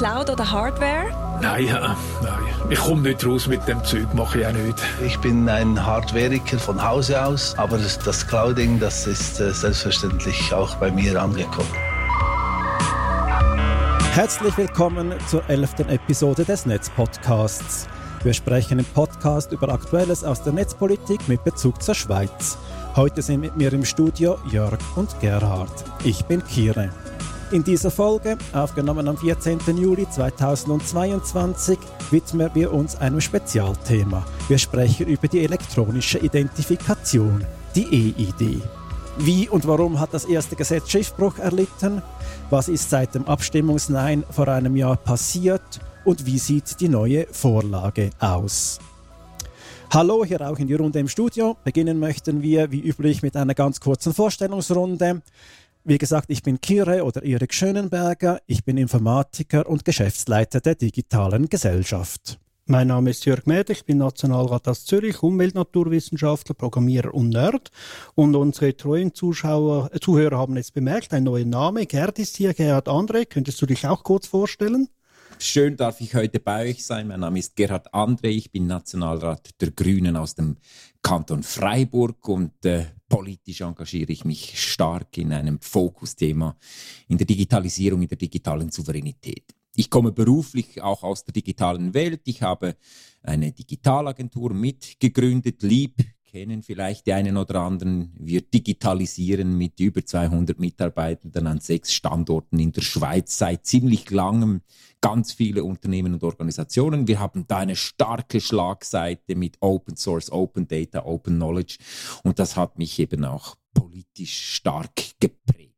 Cloud oder Hardware? Nein, ja, nein. Ich komme nicht raus mit dem Zeug, mache ich auch nicht. Ich bin ein Hardwareiker von Hause aus, aber das Clouding, das ist äh, selbstverständlich auch bei mir angekommen. Herzlich willkommen zur elften Episode des Netzpodcasts. Wir sprechen im Podcast über Aktuelles aus der Netzpolitik mit Bezug zur Schweiz. Heute sind mit mir im Studio Jörg und Gerhard. Ich bin Kire. In dieser Folge, aufgenommen am 14. Juli 2022, widmen wir uns einem Spezialthema. Wir sprechen über die elektronische Identifikation, die EID. Wie und warum hat das erste Gesetz Schiffbruch erlitten? Was ist seit dem Abstimmungsnein vor einem Jahr passiert? Und wie sieht die neue Vorlage aus? Hallo, hier auch in die Runde im Studio. Beginnen möchten wir wie üblich mit einer ganz kurzen Vorstellungsrunde. Wie gesagt, ich bin Kire oder Erik Schönenberger. Ich bin Informatiker und Geschäftsleiter der digitalen Gesellschaft. Mein Name ist Jörg Mäder, ich bin Nationalrat aus Zürich, Umweltnaturwissenschaftler, Programmierer und Nerd. Und unsere treuen Zuschauer, äh, Zuhörer haben jetzt bemerkt, ein neuer Name. Gerd ist hier, Gerhard André. Könntest du dich auch kurz vorstellen? Schön darf ich heute bei euch sein. Mein Name ist Gerhard André. Ich bin Nationalrat der Grünen aus dem Kanton Freiburg und äh, politisch engagiere ich mich stark in einem Fokusthema in der Digitalisierung, in der digitalen Souveränität. Ich komme beruflich auch aus der digitalen Welt. Ich habe eine Digitalagentur mitgegründet, Lieb kennen vielleicht die einen oder anderen. Wir digitalisieren mit über 200 Mitarbeitern an sechs Standorten in der Schweiz seit ziemlich langem ganz viele Unternehmen und Organisationen. Wir haben da eine starke Schlagseite mit Open Source, Open Data, Open Knowledge und das hat mich eben auch politisch stark geprägt.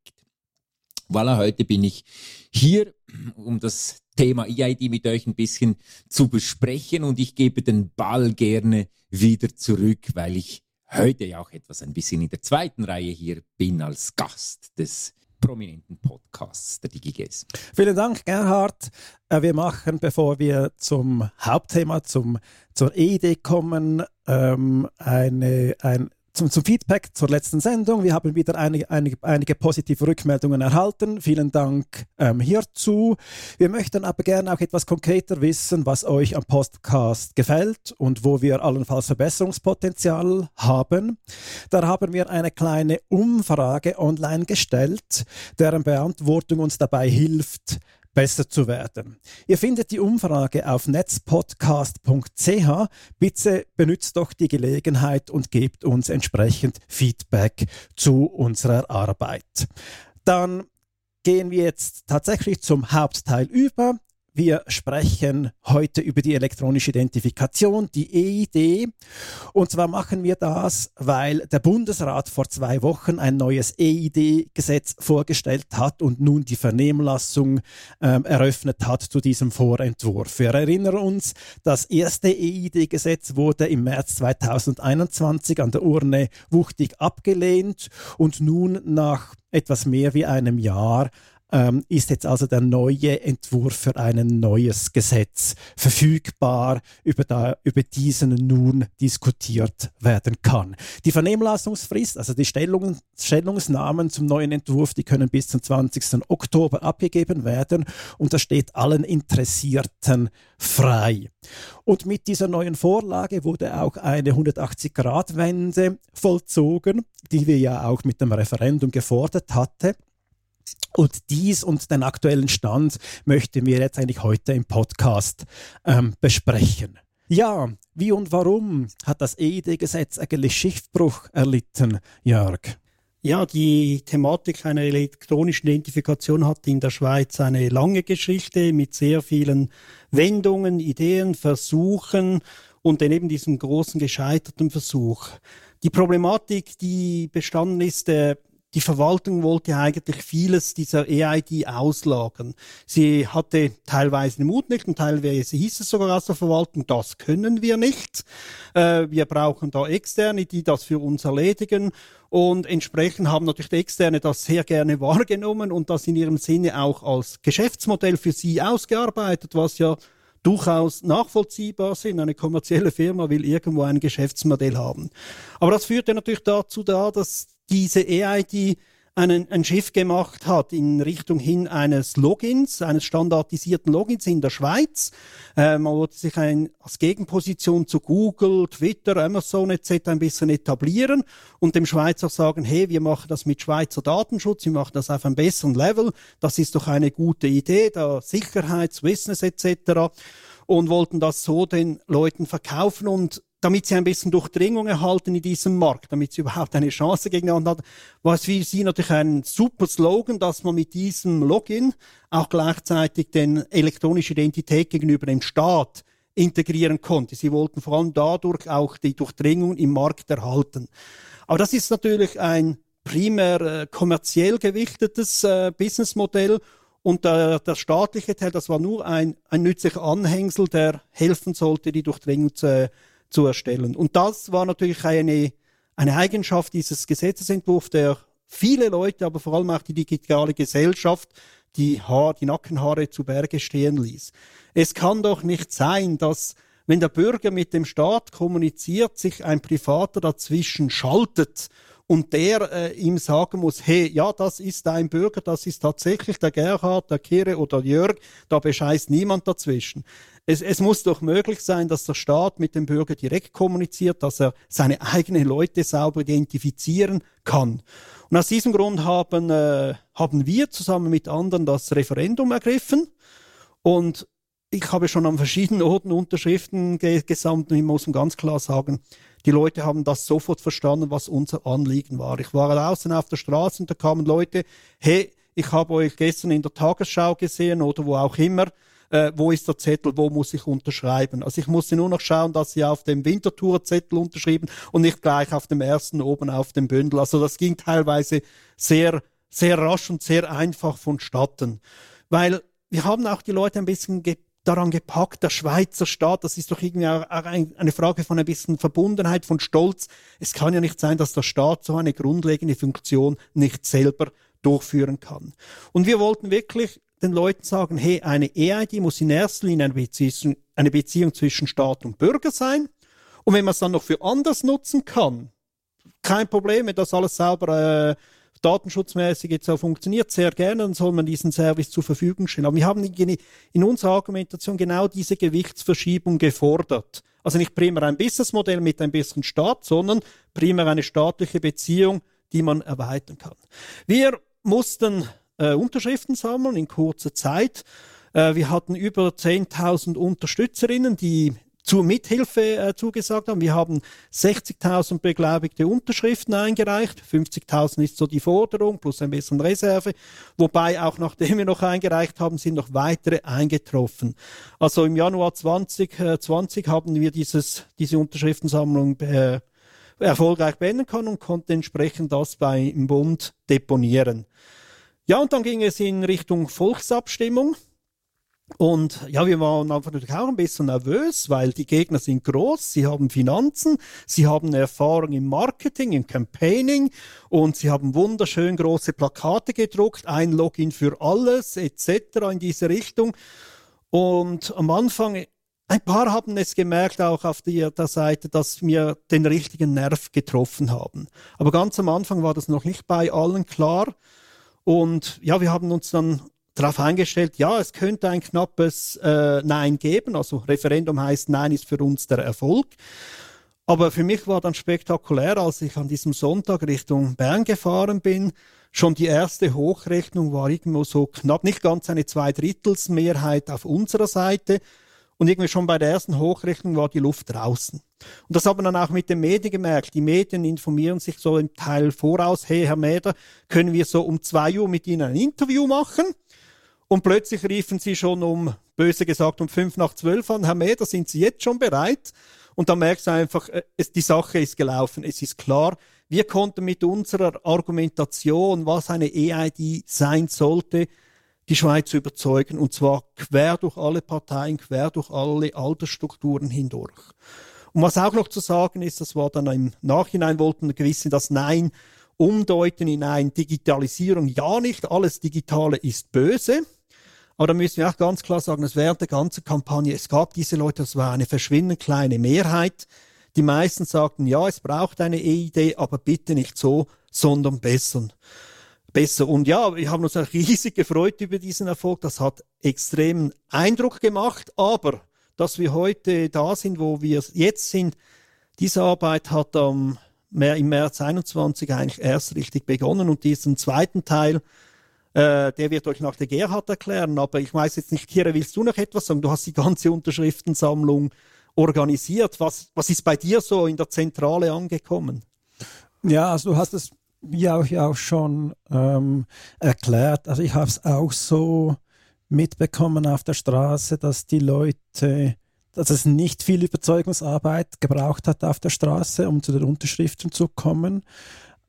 Voilà, heute bin ich hier, um das Thema EID mit euch ein bisschen zu besprechen und ich gebe den Ball gerne wieder zurück, weil ich heute ja auch etwas ein bisschen in der zweiten Reihe hier bin als Gast des prominenten Podcasts der DigiGes. Vielen Dank, Gerhard. Äh, wir machen, bevor wir zum Hauptthema, zum, zur EID kommen, ähm, eine, ein zum, zum, Feedback zur letzten Sendung. Wir haben wieder einige, einige, einige positive Rückmeldungen erhalten. Vielen Dank ähm, hierzu. Wir möchten aber gerne auch etwas konkreter wissen, was euch am Podcast gefällt und wo wir allenfalls Verbesserungspotenzial haben. Da haben wir eine kleine Umfrage online gestellt, deren Beantwortung uns dabei hilft, besser zu werden. Ihr findet die Umfrage auf netzpodcast.ch. Bitte benutzt doch die Gelegenheit und gebt uns entsprechend Feedback zu unserer Arbeit. Dann gehen wir jetzt tatsächlich zum Hauptteil über. Wir sprechen heute über die elektronische Identifikation, die EID. Und zwar machen wir das, weil der Bundesrat vor zwei Wochen ein neues EID-Gesetz vorgestellt hat und nun die Vernehmlassung ähm, eröffnet hat zu diesem Vorentwurf. Wir erinnern uns, das erste EID-Gesetz wurde im März 2021 an der Urne wuchtig abgelehnt und nun nach etwas mehr wie einem Jahr ähm, ist jetzt also der neue Entwurf für ein neues Gesetz verfügbar, über, da, über diesen nun diskutiert werden kann. Die Vernehmlassungsfrist, also die Stellungen, Stellungsnahmen zum neuen Entwurf, die können bis zum 20. Oktober abgegeben werden und das steht allen Interessierten frei. Und mit dieser neuen Vorlage wurde auch eine 180-Grad-Wende vollzogen, die wir ja auch mit dem Referendum gefordert hatten. Und dies und den aktuellen Stand möchten wir jetzt eigentlich heute im Podcast ähm, besprechen. Ja, wie und warum hat das EID-Gesetz eigentlich Schiffbruch erlitten, Jörg? Ja, die Thematik einer elektronischen Identifikation hat in der Schweiz eine lange Geschichte mit sehr vielen Wendungen, Ideen, Versuchen und dann eben diesem großen gescheiterten Versuch. Die Problematik, die bestanden ist, äh, die Verwaltung wollte eigentlich vieles dieser EID auslagern. Sie hatte teilweise den Mut nicht und teilweise hieß es sogar aus der Verwaltung, das können wir nicht. Äh, wir brauchen da Externe, die das für uns erledigen. Und entsprechend haben natürlich die Externe das sehr gerne wahrgenommen und das in ihrem Sinne auch als Geschäftsmodell für sie ausgearbeitet, was ja durchaus nachvollziehbar sind. Eine kommerzielle Firma will irgendwo ein Geschäftsmodell haben. Aber das führte natürlich dazu da, dass diese EID einen, ein Schiff gemacht hat in Richtung hin eines Logins, eines standardisierten Logins in der Schweiz. Äh, man wollte sich ein, als Gegenposition zu Google, Twitter, Amazon etc. ein bisschen etablieren und dem Schweizer sagen, hey, wir machen das mit Schweizer Datenschutz, wir machen das auf einem besseren Level, das ist doch eine gute Idee, da Sicherheits-, Business etc. und wollten das so den Leuten verkaufen und damit sie ein bisschen Durchdringung erhalten in diesem Markt, damit sie überhaupt eine Chance gegeneinander haben, war es für sie natürlich ein super Slogan, dass man mit diesem Login auch gleichzeitig den elektronische Identität gegenüber dem Staat integrieren konnte. Sie wollten vor allem dadurch auch die Durchdringung im Markt erhalten. Aber das ist natürlich ein primär äh, kommerziell gewichtetes äh, Businessmodell und der, der staatliche Teil, das war nur ein, ein nützlicher Anhängsel, der helfen sollte, die Durchdringung zu, zu erstellen. Und das war natürlich eine, eine Eigenschaft dieses Gesetzesentwurfs, der viele Leute, aber vor allem auch die digitale Gesellschaft, die, Haar, die Nackenhaare zu Berge stehen ließ. Es kann doch nicht sein, dass wenn der Bürger mit dem Staat kommuniziert, sich ein Privater dazwischen schaltet und der äh, ihm sagen muss, hey, ja, das ist ein Bürger, das ist tatsächlich der Gerhard, der Kire oder Jörg, da bescheißt niemand dazwischen. Es, es muss doch möglich sein, dass der Staat mit dem Bürger direkt kommuniziert, dass er seine eigenen Leute sauber identifizieren kann. Und aus diesem Grund haben, äh, haben wir zusammen mit anderen das Referendum ergriffen und ich habe schon an verschiedenen Orten Unterschriften ge gesammelt und ich muss ganz klar sagen, die Leute haben das sofort verstanden, was unser Anliegen war. Ich war draußen auf der Straße und da kamen Leute, hey, ich habe euch gestern in der Tagesschau gesehen oder wo auch immer, äh, wo ist der Zettel, wo muss ich unterschreiben. Also ich musste nur noch schauen, dass sie auf dem Wintertour-Zettel unterschrieben und nicht gleich auf dem ersten oben auf dem Bündel. Also das ging teilweise sehr, sehr rasch und sehr einfach vonstatten. Weil wir haben auch die Leute ein bisschen ge daran gepackt, der Schweizer Staat, das ist doch irgendwie auch eine Frage von ein bisschen Verbundenheit, von Stolz. Es kann ja nicht sein, dass der Staat so eine grundlegende Funktion nicht selber durchführen kann. Und wir wollten wirklich den Leuten sagen, hey, eine EID muss in erster Linie eine Beziehung, eine Beziehung zwischen Staat und Bürger sein. Und wenn man es dann noch für anders nutzen kann, kein Problem, wenn das alles sauber äh, datenschutzmäßig jetzt auch funktioniert, sehr gerne, dann soll man diesen Service zur Verfügung stellen. Aber wir haben in unserer Argumentation genau diese Gewichtsverschiebung gefordert. Also nicht primär ein Businessmodell mit ein bisschen Staat, sondern primär eine staatliche Beziehung, die man erweitern kann. Wir mussten äh, Unterschriften sammeln in kurzer Zeit. Äh, wir hatten über 10.000 Unterstützerinnen, die zur Mithilfe äh, zugesagt haben. Wir haben 60.000 beglaubigte Unterschriften eingereicht. 50.000 ist so die Forderung, plus ein bisschen Reserve. Wobei auch nachdem wir noch eingereicht haben, sind noch weitere eingetroffen. Also im Januar 2020 äh, haben wir dieses, diese Unterschriftensammlung äh, erfolgreich beenden können und konnten entsprechend das beim Bund deponieren. Ja, und dann ging es in Richtung Volksabstimmung. Und ja, wir waren einfach natürlich auch ein bisschen nervös, weil die Gegner sind groß, sie haben Finanzen, sie haben Erfahrung im Marketing, im Campaigning und sie haben wunderschön große Plakate gedruckt, ein Login für alles etc. in diese Richtung. Und am Anfang, ein paar haben es gemerkt, auch auf der, Seite, dass wir den richtigen Nerv getroffen haben. Aber ganz am Anfang war das noch nicht bei allen klar. Und ja, wir haben uns dann darauf eingestellt, ja, es könnte ein knappes äh, Nein geben. Also Referendum heißt Nein ist für uns der Erfolg. Aber für mich war dann spektakulär, als ich an diesem Sonntag Richtung Bern gefahren bin. Schon die erste Hochrechnung war irgendwo so knapp, nicht ganz eine Zweidrittelsmehrheit auf unserer Seite. Und irgendwie schon bei der ersten Hochrechnung war die Luft draußen. Und das haben wir dann auch mit den Medien gemerkt. Die Medien informieren sich so im Teil voraus, hey Herr Mäder, können wir so um zwei Uhr mit Ihnen ein Interview machen? Und plötzlich riefen sie schon um, böse gesagt, um fünf nach zwölf an, Herr Mäder, sind Sie jetzt schon bereit? Und dann merkst du einfach, äh, es, die Sache ist gelaufen, es ist klar. Wir konnten mit unserer Argumentation, was eine EID sein sollte, die Schweiz überzeugen. Und zwar quer durch alle Parteien, quer durch alle Altersstrukturen hindurch. Und was auch noch zu sagen ist, das war dann im Nachhinein, wollten gewisse das Nein umdeuten in ein Digitalisierung. Ja, nicht alles Digitale ist böse. Aber da müssen wir auch ganz klar sagen, dass während der ganzen Kampagne, es gab diese Leute, das war eine verschwindend kleine Mehrheit. Die meisten sagten, ja, es braucht eine EID, aber bitte nicht so, sondern besser. Besser. Und ja, wir haben uns auch riesig gefreut über diesen Erfolg. Das hat extremen Eindruck gemacht. Aber dass wir heute da sind, wo wir jetzt sind, diese Arbeit hat am mehr im März 21 eigentlich erst richtig begonnen und diesen zweiten Teil, äh, der wird euch nach der Gerhard erklären. Aber ich weiß jetzt nicht, Kira, willst du noch etwas sagen? Du hast die ganze Unterschriftensammlung organisiert. Was, was ist bei dir so in der Zentrale angekommen? Ja, also du hast es wie auch, ja auch schon ähm, erklärt. Also ich habe es auch so mitbekommen auf der Straße, dass die Leute, dass es nicht viel Überzeugungsarbeit gebraucht hat auf der Straße, um zu den Unterschriften zu kommen.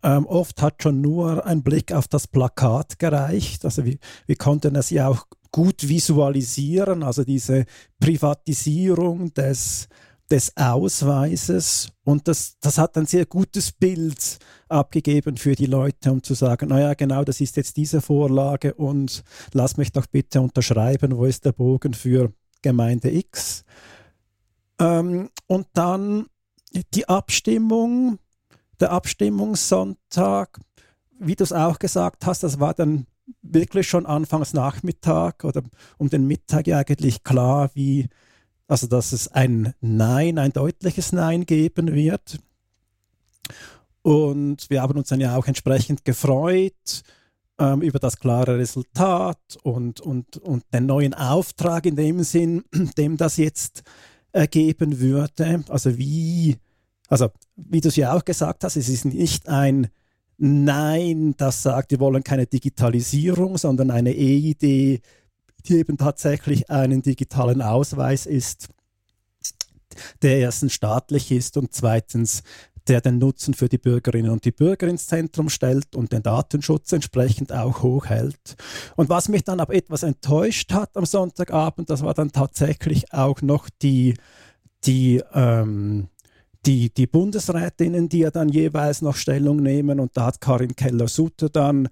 Ähm, oft hat schon nur ein Blick auf das Plakat gereicht. Also wir, wir konnten es ja auch gut visualisieren, also diese Privatisierung des des Ausweises und das, das hat ein sehr gutes Bild abgegeben für die Leute, um zu sagen, naja, genau, das ist jetzt diese Vorlage und lass mich doch bitte unterschreiben, wo ist der Bogen für Gemeinde X. Ähm, und dann die Abstimmung, der Abstimmungssonntag, wie du es auch gesagt hast, das war dann wirklich schon anfangs Nachmittag oder um den Mittag eigentlich klar, wie also dass es ein Nein, ein deutliches Nein geben wird. Und wir haben uns dann ja auch entsprechend gefreut ähm, über das klare Resultat und, und, und den neuen Auftrag in dem Sinn, dem das jetzt ergeben würde. Also wie, also wie du es ja auch gesagt hast, es ist nicht ein Nein, das sagt, wir wollen keine Digitalisierung, sondern eine E-Idee, die eben tatsächlich einen digitalen Ausweis ist, der erstens staatlich ist und zweitens der den Nutzen für die Bürgerinnen und die Bürger ins Zentrum stellt und den Datenschutz entsprechend auch hochhält. Und was mich dann aber etwas enttäuscht hat am Sonntagabend, das war dann tatsächlich auch noch die, die, ähm, die, die Bundesrätinnen, die ja dann jeweils noch Stellung nehmen. Und da hat Karin Keller-Sutter dann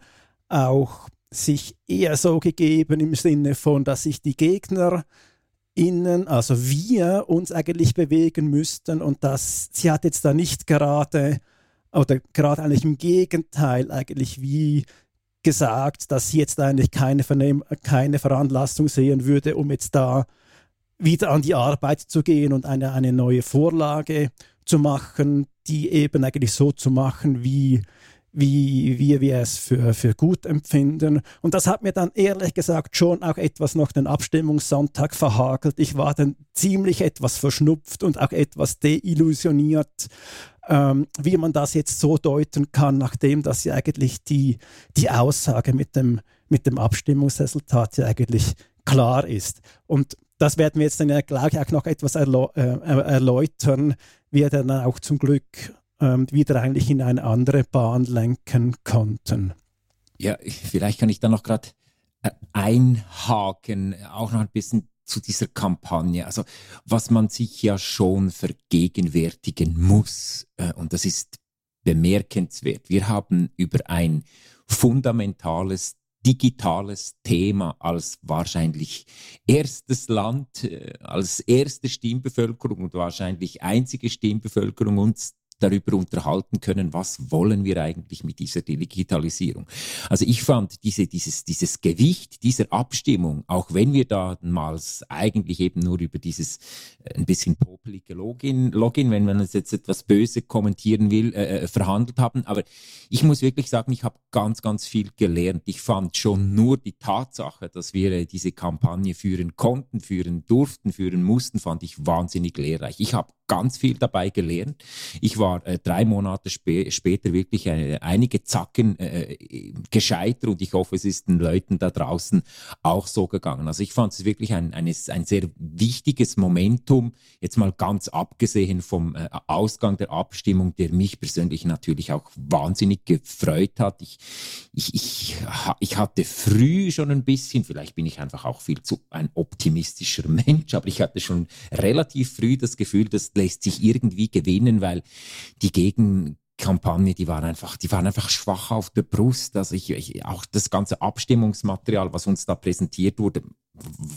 auch sich eher so gegeben im Sinne von, dass sich die Gegner innen, also wir uns eigentlich bewegen müssten und dass sie hat jetzt da nicht gerade oder gerade eigentlich im Gegenteil eigentlich wie gesagt, dass sie jetzt eigentlich keine, Vernehm keine Veranlassung sehen würde, um jetzt da wieder an die Arbeit zu gehen und eine, eine neue Vorlage zu machen, die eben eigentlich so zu machen, wie wie, wie wir es für, für gut empfinden. Und das hat mir dann ehrlich gesagt schon auch etwas noch den Abstimmungssonntag verhagelt. Ich war dann ziemlich etwas verschnupft und auch etwas deillusioniert, ähm, wie man das jetzt so deuten kann, nachdem das ja eigentlich die, die Aussage mit dem, mit dem Abstimmungsresultat ja eigentlich klar ist. Und das werden wir jetzt dann ja gleich auch noch etwas erläu äh, erläutern, wie er dann auch zum Glück wieder eigentlich in eine andere Bahn lenken konnten. Ja, vielleicht kann ich da noch gerade äh, einhaken, auch noch ein bisschen zu dieser Kampagne. Also was man sich ja schon vergegenwärtigen muss, äh, und das ist bemerkenswert. Wir haben über ein fundamentales digitales Thema als wahrscheinlich erstes Land, äh, als erste Stimmbevölkerung und wahrscheinlich einzige Stimmbevölkerung uns darüber unterhalten können, was wollen wir eigentlich mit dieser Digitalisierung. Also ich fand diese, dieses, dieses Gewicht dieser Abstimmung, auch wenn wir damals eigentlich eben nur über dieses äh, ein bisschen popelige Login, Login, wenn man es jetzt etwas böse kommentieren will, äh, äh, verhandelt haben. Aber ich muss wirklich sagen, ich habe ganz, ganz viel gelernt. Ich fand schon nur die Tatsache, dass wir äh, diese Kampagne führen konnten, führen durften, führen mussten, fand ich wahnsinnig lehrreich. Ich habe ganz viel dabei gelernt. Ich war äh, drei Monate spä später wirklich äh, einige Zacken äh, gescheiter und ich hoffe, es ist den Leuten da draußen auch so gegangen. Also ich fand es wirklich ein, ein, ein sehr wichtiges Momentum, jetzt mal ganz abgesehen vom äh, Ausgang der Abstimmung, der mich persönlich natürlich auch wahnsinnig gefreut hat. Ich, ich, ich, ich hatte früh schon ein bisschen, vielleicht bin ich einfach auch viel zu ein optimistischer Mensch, aber ich hatte schon relativ früh das Gefühl, dass lässt sich irgendwie gewinnen, weil die Gegenkampagne, die war einfach, die waren einfach schwach auf der Brust. Also ich, ich, auch das ganze Abstimmungsmaterial, was uns da präsentiert wurde,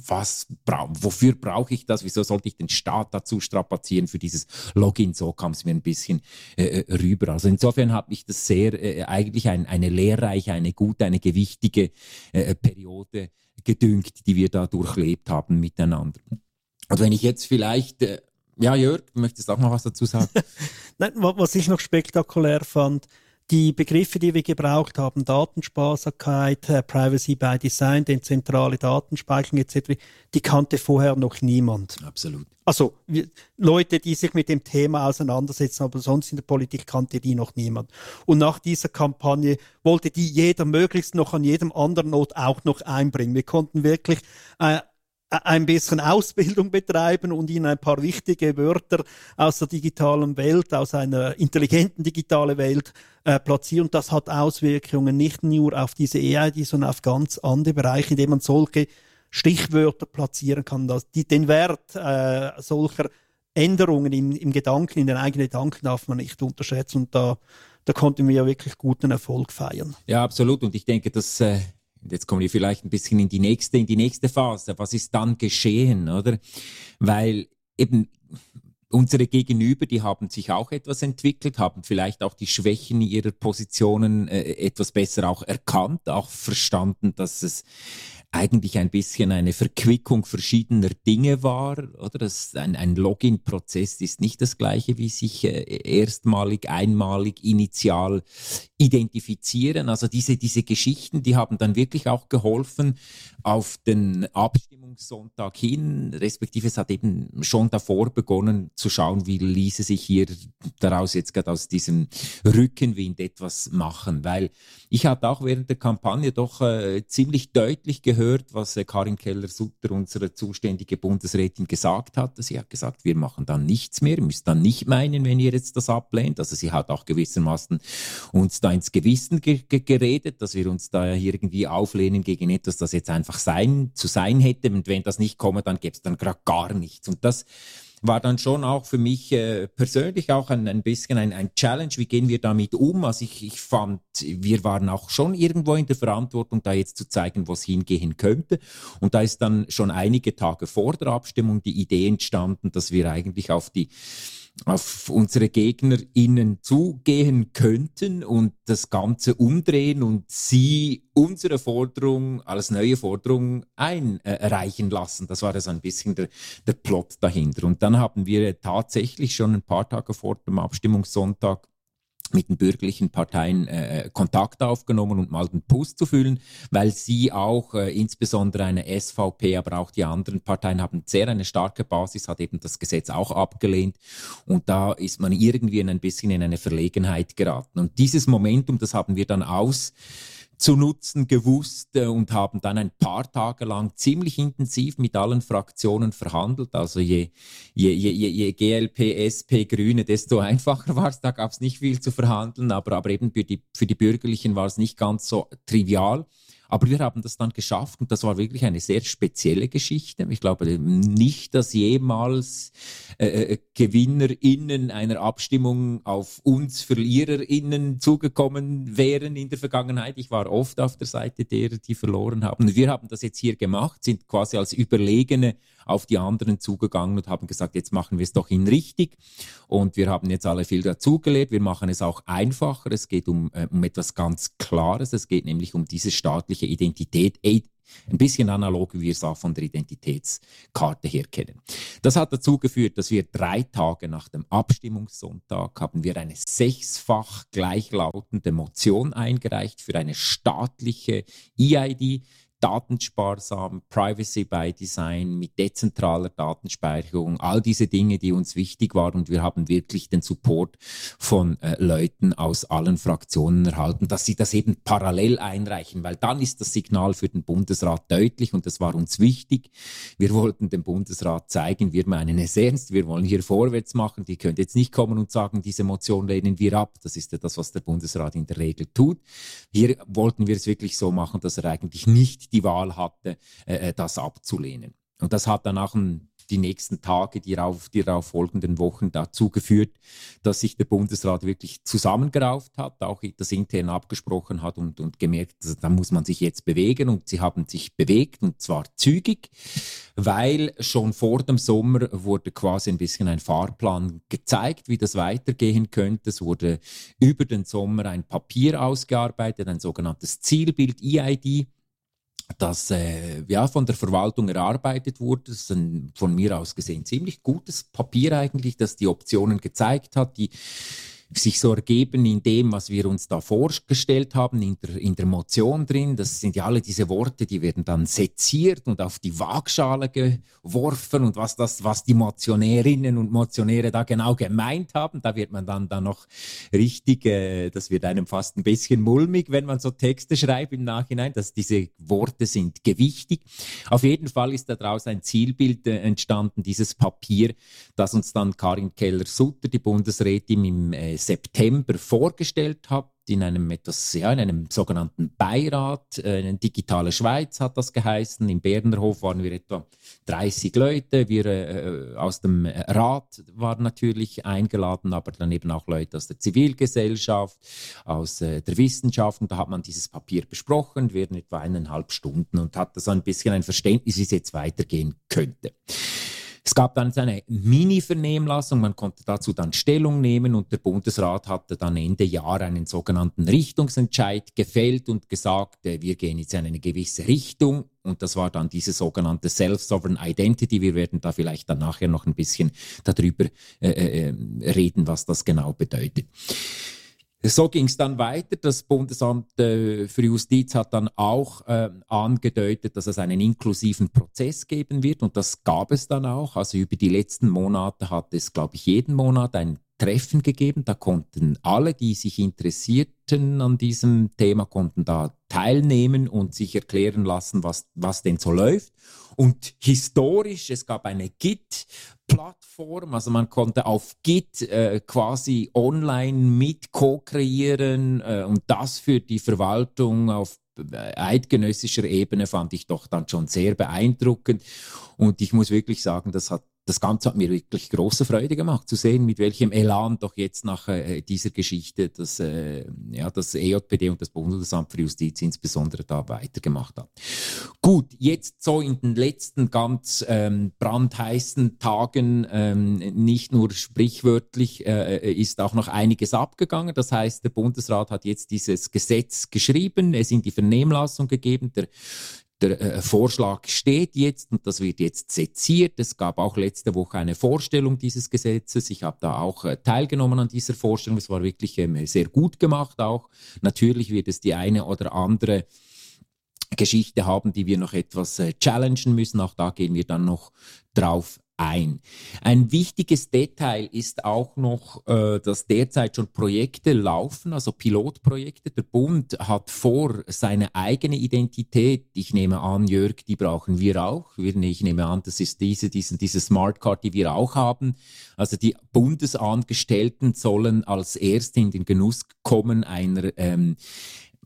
was bra wofür brauche ich das? Wieso sollte ich den Staat dazu strapazieren für dieses Login? So kam es mir ein bisschen äh, äh, rüber. Also insofern hat mich das sehr äh, eigentlich ein, eine lehrreiche, eine gute, eine gewichtige äh, Periode gedüngt, die wir da durchlebt haben miteinander. Und wenn ich jetzt vielleicht äh, ja, Jörg, du möchtest auch noch was dazu sagen? Nein, was ich noch spektakulär fand, die Begriffe, die wir gebraucht haben, Datensparsamkeit, äh, Privacy by Design, den zentrale Datenspeicherung etc., die kannte vorher noch niemand. Absolut. Also wir, Leute, die sich mit dem Thema auseinandersetzen, aber sonst in der Politik kannte die noch niemand. Und nach dieser Kampagne wollte die jeder möglichst noch an jedem anderen Ort auch noch einbringen. Wir konnten wirklich äh, ein bisschen Ausbildung betreiben und ihnen ein paar wichtige Wörter aus der digitalen Welt, aus einer intelligenten digitalen Welt äh, platzieren. Das hat Auswirkungen nicht nur auf diese EID, sondern auf ganz andere Bereiche, indem man solche Stichwörter platzieren kann. Dass die, den Wert äh, solcher Änderungen im, im Gedanken, in den eigenen Gedanken darf man nicht unterschätzen. Und da, da konnten wir ja wirklich guten Erfolg feiern. Ja, absolut. Und ich denke, dass äh, jetzt kommen wir vielleicht ein bisschen in die nächste, in die nächste Phase. Was ist dann geschehen, oder? Weil eben unsere Gegenüber, die haben sich auch etwas entwickelt, haben vielleicht auch die Schwächen ihrer Positionen äh, etwas besser auch erkannt, auch verstanden, dass es eigentlich ein bisschen eine Verquickung verschiedener Dinge war, oder? Das, ein, ein Login-Prozess ist nicht das gleiche wie sich äh, erstmalig, einmalig, initial identifizieren. Also diese, diese Geschichten, die haben dann wirklich auch geholfen auf den Abstimmungssonntag hin, respektive es hat eben schon davor begonnen zu schauen, wie ließe sich hier daraus jetzt gerade aus diesem Rückenwind etwas machen, weil ich hatte auch während der Kampagne doch äh, ziemlich deutlich gehört, was äh, Karin Keller-Sutter, unsere zuständige Bundesrätin, gesagt hat. Sie hat gesagt, wir machen dann nichts mehr, müsst dann nicht meinen, wenn ihr jetzt das ablehnt. Also sie hat auch gewissermaßen uns da ins Gewissen ge ge geredet, dass wir uns da irgendwie auflehnen gegen etwas, das jetzt einfach sein, zu sein hätte. Und wenn das nicht komme, dann gäbe es dann gerade gar nichts. Und das war dann schon auch für mich äh, persönlich auch ein, ein bisschen ein, ein Challenge. Wie gehen wir damit um? Also ich, ich fand, wir waren auch schon irgendwo in der Verantwortung, da jetzt zu zeigen, wo es hingehen könnte. Und da ist dann schon einige Tage vor der Abstimmung die Idee entstanden, dass wir eigentlich auf die auf unsere GegnerInnen zugehen könnten und das Ganze umdrehen und sie unsere Forderung als neue Forderung einreichen lassen. Das war ja so ein bisschen der, der Plot dahinter. Und dann haben wir tatsächlich schon ein paar Tage vor dem Abstimmungssonntag mit den bürgerlichen Parteien äh, Kontakt aufgenommen und mal den Puls zu füllen, weil sie auch, äh, insbesondere eine SVP, aber auch die anderen Parteien haben sehr eine starke Basis, hat eben das Gesetz auch abgelehnt und da ist man irgendwie ein bisschen in eine Verlegenheit geraten. Und dieses Momentum, das haben wir dann aus zu nutzen gewusst äh, und haben dann ein paar Tage lang ziemlich intensiv mit allen Fraktionen verhandelt. Also je, je, je, je GLP, SP, Grüne, desto einfacher war es. Da gab es nicht viel zu verhandeln, aber, aber eben für die, für die Bürgerlichen war es nicht ganz so trivial. Aber wir haben das dann geschafft und das war wirklich eine sehr spezielle Geschichte. Ich glaube nicht, dass jemals äh, äh GewinnerInnen einer Abstimmung auf uns VerliererInnen zugekommen wären in der Vergangenheit. Ich war oft auf der Seite derer, die verloren haben. Wir haben das jetzt hier gemacht, sind quasi als Überlegene auf die anderen zugegangen und haben gesagt, jetzt machen wir es doch in richtig. Und wir haben jetzt alle viel dazugelernt. Wir machen es auch einfacher. Es geht um, äh, um etwas ganz Klares. Es geht nämlich um diese staatliche Identität. Ein bisschen analog, wie wir es auch von der Identitätskarte her kennen. Das hat dazu geführt, dass wir drei Tage nach dem Abstimmungssonntag haben wir eine sechsfach gleichlautende Motion eingereicht für eine staatliche EID datensparsam, Privacy by Design, mit dezentraler Datenspeicherung, all diese Dinge, die uns wichtig waren. Und wir haben wirklich den Support von äh, Leuten aus allen Fraktionen erhalten, dass sie das eben parallel einreichen, weil dann ist das Signal für den Bundesrat deutlich und das war uns wichtig. Wir wollten dem Bundesrat zeigen, wir meinen es ernst, wir wollen hier vorwärts machen. Die können jetzt nicht kommen und sagen, diese Motion lehnen wir ab. Das ist ja das, was der Bundesrat in der Regel tut. Hier wollten wir es wirklich so machen, dass er eigentlich nicht die Wahl hatte, äh, äh, das abzulehnen. Und das hat dann nach ein die nächsten Tage, die darauf, die folgenden Wochen dazu geführt, dass sich der Bundesrat wirklich zusammengerauft hat, auch das intern abgesprochen hat und, und gemerkt, also, da muss man sich jetzt bewegen und sie haben sich bewegt und zwar zügig, weil schon vor dem Sommer wurde quasi ein bisschen ein Fahrplan gezeigt, wie das weitergehen könnte. Es wurde über den Sommer ein Papier ausgearbeitet, ein sogenanntes Zielbild EID das äh, ja, von der Verwaltung erarbeitet wurde. Das ist ein von mir aus gesehen ziemlich gutes Papier eigentlich, das die Optionen gezeigt hat, die sich so ergeben in dem, was wir uns da vorgestellt haben, in der, in der Motion drin. Das sind ja alle diese Worte, die werden dann seziert und auf die Waagschale geworfen und was das, was die Motionärinnen und Motionäre da genau gemeint haben, da wird man dann, dann noch richtig, äh, das wird einem fast ein bisschen mulmig, wenn man so Texte schreibt im Nachhinein, dass diese Worte sind gewichtig. Auf jeden Fall ist daraus ein Zielbild äh, entstanden, dieses Papier, das uns dann Karin Keller-Sutter, die Bundesrätin, im äh, September vorgestellt habt, in einem etwas, ja, in einem sogenannten Beirat. Äh, Digitale Schweiz hat das geheißen. Im Bernerhof waren wir etwa 30 Leute. Wir äh, aus dem Rat waren natürlich eingeladen, aber dann eben auch Leute aus der Zivilgesellschaft, aus äh, der Wissenschaft. Und da hat man dieses Papier besprochen, während etwa eineinhalb Stunden und hatte so ein bisschen ein Verständnis, wie es jetzt weitergehen könnte. Es gab dann eine Mini-Vernehmlassung, man konnte dazu dann Stellung nehmen und der Bundesrat hatte dann Ende Jahr einen sogenannten Richtungsentscheid gefällt und gesagt, äh, wir gehen jetzt in eine gewisse Richtung und das war dann diese sogenannte Self-Sovereign Identity. Wir werden da vielleicht dann nachher noch ein bisschen darüber äh, äh, äh reden, was das genau bedeutet. So ging es dann weiter. Das Bundesamt äh, für Justiz hat dann auch äh, angedeutet, dass es einen inklusiven Prozess geben wird und das gab es dann auch. Also über die letzten Monate hat es, glaube ich, jeden Monat ein Treffen gegeben. Da konnten alle, die sich interessierten an diesem Thema, konnten da teilnehmen und sich erklären lassen, was, was denn so läuft. Und historisch, es gab eine Git-Plattform, also man konnte auf Git äh, quasi online mit co-kreieren äh, und das für die Verwaltung auf äh, eidgenössischer Ebene fand ich doch dann schon sehr beeindruckend. Und ich muss wirklich sagen, das hat das Ganze hat mir wirklich große Freude gemacht, zu sehen, mit welchem Elan doch jetzt nach äh, dieser Geschichte das, äh, ja, das EJPD und das Bundesamt für Justiz insbesondere da weitergemacht hat. Gut, jetzt so in den letzten ganz ähm, brandheißen Tagen, ähm, nicht nur sprichwörtlich, äh, äh ist auch noch einiges abgegangen. Das heißt, der Bundesrat hat jetzt dieses Gesetz geschrieben, es in die Vernehmlassung gegeben. Der der äh, Vorschlag steht jetzt und das wird jetzt seziert. Es gab auch letzte Woche eine Vorstellung dieses Gesetzes. Ich habe da auch äh, teilgenommen an dieser Vorstellung. Es war wirklich ähm, sehr gut gemacht auch. Natürlich wird es die eine oder andere Geschichte haben, die wir noch etwas äh, challengen müssen. Auch da gehen wir dann noch drauf ein. Ein wichtiges Detail ist auch noch, äh, dass derzeit schon Projekte laufen, also Pilotprojekte. Der Bund hat vor, seine eigene Identität, ich nehme an, Jörg, die brauchen wir auch. Ich nehme an, das ist diese, diese, diese Smart die wir auch haben. Also die Bundesangestellten sollen als Erste in den Genuss kommen einer ähm,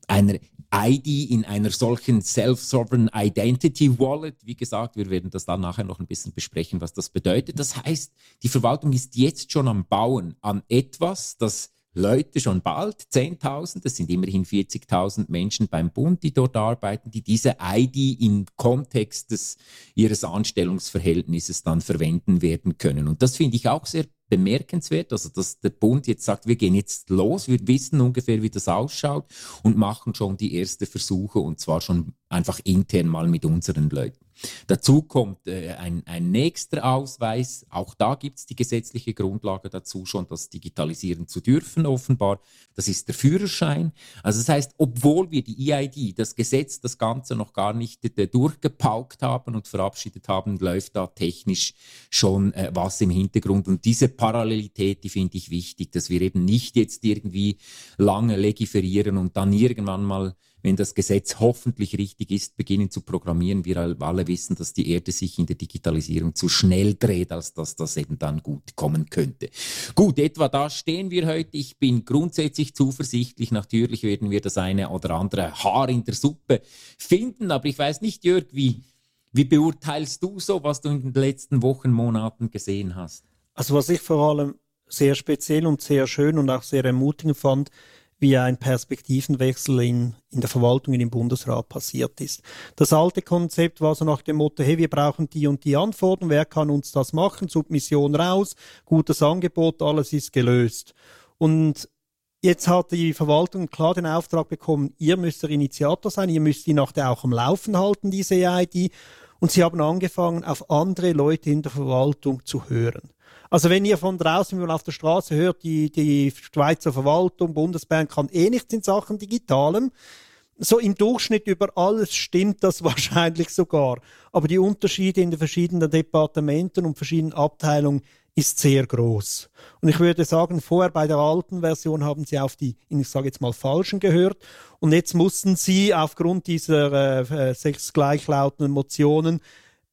einer ID in einer solchen Self-Sovereign Identity Wallet. Wie gesagt, wir werden das dann nachher noch ein bisschen besprechen, was das bedeutet. Das heißt, die Verwaltung ist jetzt schon am Bauen an etwas, das Leute schon bald, 10.000, das sind immerhin 40.000 Menschen beim Bund, die dort arbeiten, die diese ID im Kontext des, ihres Anstellungsverhältnisses dann verwenden werden können. Und das finde ich auch sehr bemerkenswert, also dass der Bund jetzt sagt, wir gehen jetzt los, wir wissen ungefähr, wie das ausschaut und machen schon die ersten Versuche und zwar schon einfach intern mal mit unseren Leuten. Dazu kommt äh, ein, ein nächster Ausweis. Auch da gibt es die gesetzliche Grundlage dazu, schon das digitalisieren zu dürfen, offenbar. Das ist der Führerschein. Also das heißt, obwohl wir die EID, das Gesetz, das Ganze noch gar nicht äh, durchgepaukt haben und verabschiedet haben, läuft da technisch schon äh, was im Hintergrund. Und diese Parallelität, die finde ich wichtig, dass wir eben nicht jetzt irgendwie lange legiferieren und dann irgendwann mal wenn das Gesetz hoffentlich richtig ist, beginnen zu programmieren. Wir alle wissen, dass die Erde sich in der Digitalisierung zu schnell dreht, als dass das eben dann gut kommen könnte. Gut, etwa da stehen wir heute. Ich bin grundsätzlich zuversichtlich. Natürlich werden wir das eine oder andere Haar in der Suppe finden, aber ich weiß nicht, Jörg, wie Wie beurteilst du so, was du in den letzten Wochen, Monaten gesehen hast? Also was ich vor allem sehr speziell und sehr schön und auch sehr ermutigend fand, wie ein Perspektivenwechsel in, in der Verwaltung in dem Bundesrat passiert ist. Das alte Konzept war so nach dem Motto, hey, wir brauchen die und die Antworten, wer kann uns das machen, Submission raus, gutes Angebot, alles ist gelöst. Und jetzt hat die Verwaltung klar den Auftrag bekommen, ihr müsst der Initiator sein, ihr müsst die nachher auch am Laufen halten, diese EID. Und sie haben angefangen, auf andere Leute in der Verwaltung zu hören. Also wenn ihr von draußen, wenn man auf der Straße hört, die, die Schweizer Verwaltung, Bundesbank kann eh nichts in Sachen Digitalem, so im Durchschnitt über alles stimmt das wahrscheinlich sogar. Aber die Unterschiede in den verschiedenen Departementen und verschiedenen Abteilungen ist sehr groß. Und ich würde sagen, vorher bei der alten Version haben sie auf die, ich sage jetzt mal, falschen gehört. Und jetzt mussten sie aufgrund dieser äh, sechs gleichlautenden Motionen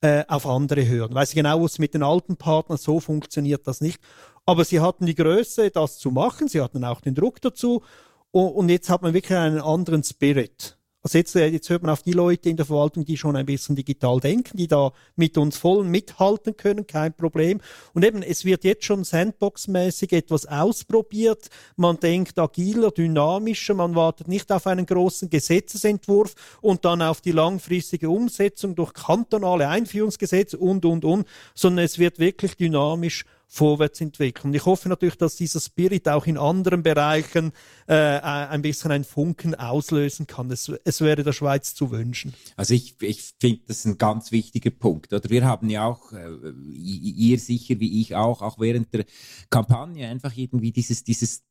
äh, auf andere hören. Weil sie genau wussten, mit den alten Partnern so funktioniert das nicht. Aber sie hatten die Größe, das zu machen. Sie hatten auch den Druck dazu. Und, und jetzt hat man wirklich einen anderen Spirit. Also jetzt, äh, jetzt hört man auf die Leute in der Verwaltung, die schon ein bisschen digital denken, die da mit uns voll mithalten können, kein Problem. Und eben, es wird jetzt schon Sandbox-mäßig etwas ausprobiert. Man denkt agiler, dynamischer, man wartet nicht auf einen großen Gesetzesentwurf und dann auf die langfristige Umsetzung durch kantonale Einführungsgesetze und, und, und, sondern es wird wirklich dynamisch vorwärts entwickeln. Ich hoffe natürlich, dass dieser Spirit auch in anderen Bereichen äh, ein bisschen einen Funken auslösen kann. Es, es wäre der Schweiz zu wünschen. Also ich, ich finde, das ist ein ganz wichtiger Punkt. Oder wir haben ja auch, äh, ihr sicher wie ich auch, auch während der Kampagne einfach irgendwie dieses, dieses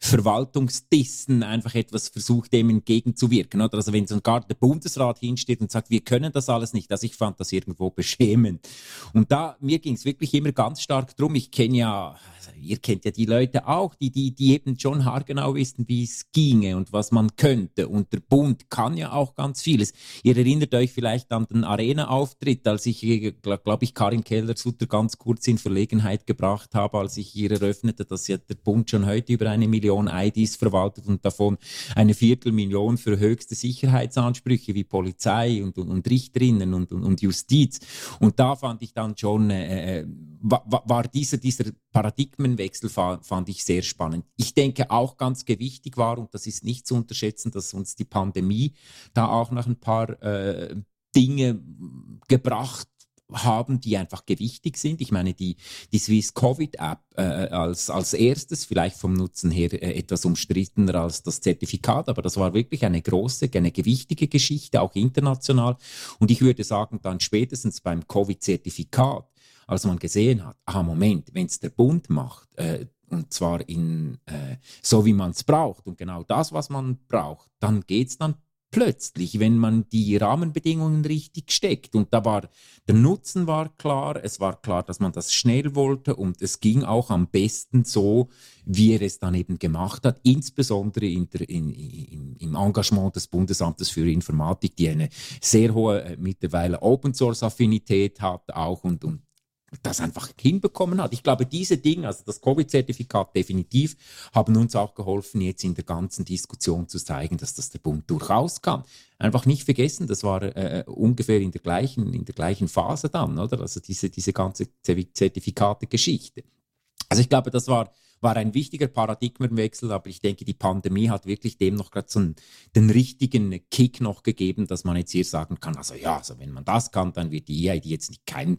Verwaltungsdissen einfach etwas versucht, dem entgegenzuwirken. Oder? Also wenn so gar der Bundesrat hinsteht und sagt, wir können das alles nicht, also ich fand das irgendwo beschämend. Und da, mir ging es wirklich immer ganz stark drum. Ich kenne ja ihr kennt ja die Leute auch, die, die, die eben schon haargenau wissen, wie es ginge und was man könnte. Und der Bund kann ja auch ganz vieles. Ihr erinnert euch vielleicht an den Arena-Auftritt, als ich, äh, glaube ich, Karin Keller-Sutter ganz kurz in Verlegenheit gebracht habe, als ich ihr eröffnete, dass ja der Bund schon heute über eine Million IDs verwaltet und davon eine Viertelmillion für höchste Sicherheitsansprüche wie Polizei und, und, und Richterinnen und, und, und Justiz. Und da fand ich dann schon, äh, äh war, war dieser, dieser Paradigmenwechsel fand ich sehr spannend. Ich denke auch ganz gewichtig war, und das ist nicht zu unterschätzen, dass uns die Pandemie da auch noch ein paar äh, Dinge gebracht haben, die einfach gewichtig sind. Ich meine, die, die Swiss Covid App äh, als, als erstes, vielleicht vom Nutzen her äh, etwas umstrittener als das Zertifikat, aber das war wirklich eine große, eine gewichtige Geschichte, auch international. Und ich würde sagen, dann spätestens beim Covid-Zertifikat als man gesehen hat, ah Moment, wenn es der Bund macht, äh, und zwar in äh, so wie man es braucht und genau das, was man braucht, dann geht es dann plötzlich, wenn man die Rahmenbedingungen richtig steckt. Und da war der Nutzen war klar, es war klar, dass man das schnell wollte und es ging auch am besten so, wie er es dann eben gemacht hat, insbesondere in der, in, in, im Engagement des Bundesamtes für Informatik, die eine sehr hohe äh, mittlerweile Open Source Affinität hat auch und, und das einfach hinbekommen hat. Ich glaube, diese Dinge, also das Covid-Zertifikat definitiv, haben uns auch geholfen, jetzt in der ganzen Diskussion zu zeigen, dass das der Bund durchaus kann. Einfach nicht vergessen, das war äh, ungefähr in der gleichen, in der gleichen Phase dann, oder? Also diese, diese ganze Zertifikate-Geschichte. Also ich glaube, das war war ein wichtiger Paradigmenwechsel, aber ich denke, die Pandemie hat wirklich dem noch gerade so einen, den richtigen Kick noch gegeben, dass man jetzt hier sagen kann, also ja, also wenn man das kann, dann wird die EID jetzt nicht kein,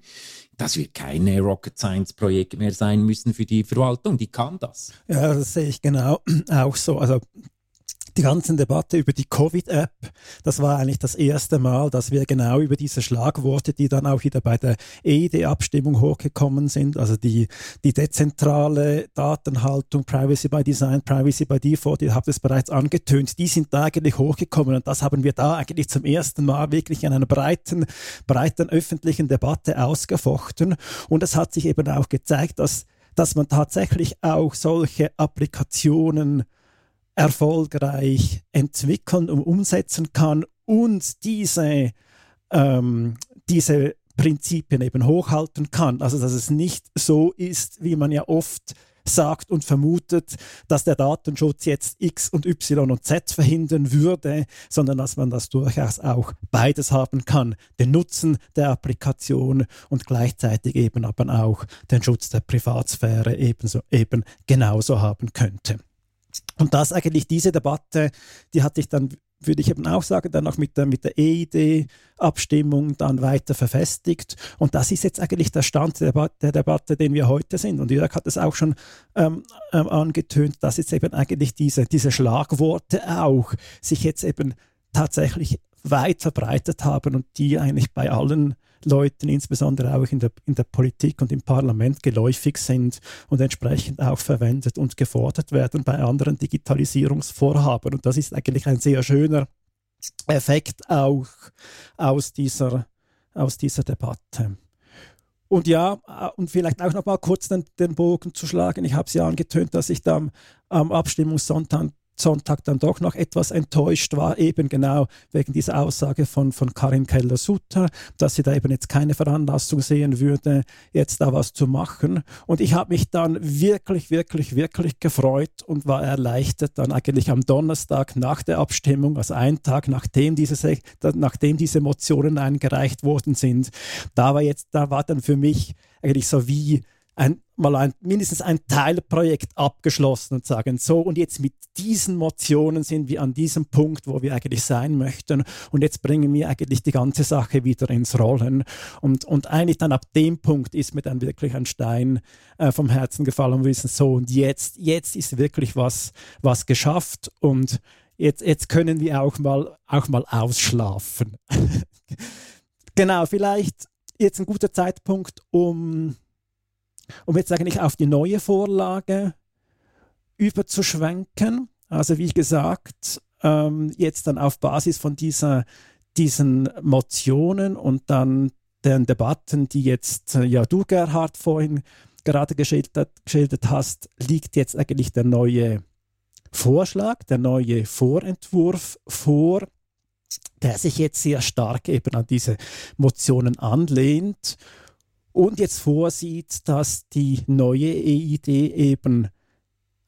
das wird keine Rocket Science Projekt mehr sein müssen für die Verwaltung, die kann das. Ja, das sehe ich genau auch so. Also die ganze Debatte über die Covid-App, das war eigentlich das erste Mal, dass wir genau über diese Schlagworte, die dann auch wieder bei der EID-Abstimmung hochgekommen sind, also die, die dezentrale Datenhaltung, Privacy by Design, Privacy by Default, ihr habt es bereits angetönt, die sind da eigentlich hochgekommen und das haben wir da eigentlich zum ersten Mal wirklich in einer breiten, breiten öffentlichen Debatte ausgefochten. Und es hat sich eben auch gezeigt, dass dass man tatsächlich auch solche Applikationen erfolgreich entwickeln und umsetzen kann und diese, ähm, diese Prinzipien eben hochhalten kann. Also dass es nicht so ist, wie man ja oft sagt und vermutet, dass der Datenschutz jetzt X und Y und Z verhindern würde, sondern dass man das durchaus auch beides haben kann. Den Nutzen der Applikation und gleichzeitig eben aber auch den Schutz der Privatsphäre ebenso, eben genauso haben könnte. Und das eigentlich diese Debatte, die hatte ich dann würde ich eben auch sagen, dann auch mit der, mit der EID-Abstimmung dann weiter verfestigt. Und das ist jetzt eigentlich der Stand der, der Debatte, den wir heute sind. Und Jörg hat es auch schon ähm, ähm, angetönt, dass jetzt eben eigentlich diese, diese Schlagworte auch sich jetzt eben tatsächlich weit verbreitet haben und die eigentlich bei allen Leuten, insbesondere auch in der, in der Politik und im Parlament, geläufig sind und entsprechend auch verwendet und gefordert werden bei anderen Digitalisierungsvorhaben. Und das ist eigentlich ein sehr schöner Effekt auch aus dieser, aus dieser Debatte. Und ja, und vielleicht auch noch mal kurz den, den Bogen zu schlagen. Ich habe es ja angetönt, dass ich da am, am Abstimmungssonntag Sonntag dann doch noch etwas enttäuscht war, eben genau wegen dieser Aussage von, von Karin Keller-Sutter, dass sie da eben jetzt keine Veranlassung sehen würde, jetzt da was zu machen. Und ich habe mich dann wirklich, wirklich, wirklich gefreut und war erleichtert, dann eigentlich am Donnerstag nach der Abstimmung, also einen Tag nachdem diese, nachdem diese Motionen eingereicht worden sind, da war jetzt, da war dann für mich eigentlich so wie ein, mal ein, mindestens ein Teilprojekt abgeschlossen und sagen, so und jetzt mit diesen Motionen sind wir an diesem Punkt, wo wir eigentlich sein möchten. Und jetzt bringen wir eigentlich die ganze Sache wieder ins Rollen. Und, und eigentlich dann ab dem Punkt ist mir dann wirklich ein Stein äh, vom Herzen gefallen und wissen, so und jetzt, jetzt ist wirklich was, was geschafft. Und jetzt, jetzt können wir auch mal, auch mal ausschlafen. genau, vielleicht jetzt ein guter Zeitpunkt, um um jetzt eigentlich auf die neue Vorlage überzuschwenken. Also wie gesagt, ähm, jetzt dann auf Basis von dieser, diesen Motionen und dann den Debatten, die jetzt äh, ja du Gerhard vorhin gerade geschildert, geschildert hast, liegt jetzt eigentlich der neue Vorschlag, der neue Vorentwurf vor, der sich jetzt sehr stark eben an diese Motionen anlehnt und jetzt vorsieht, dass die neue EID eben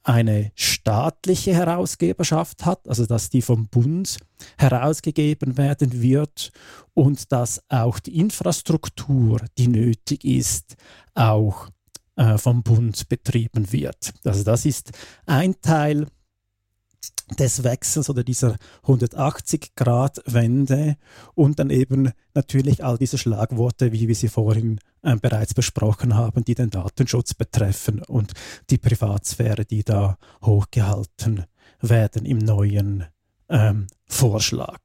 eine staatliche Herausgeberschaft hat, also dass die vom Bund herausgegeben werden wird und dass auch die Infrastruktur, die nötig ist, auch äh, vom Bund betrieben wird. Also das ist ein Teil des Wechsels oder dieser 180-Grad-Wende und dann eben natürlich all diese Schlagworte, wie wir sie vorhin äh, bereits besprochen haben, die den Datenschutz betreffen und die Privatsphäre, die da hochgehalten werden im neuen ähm, Vorschlag.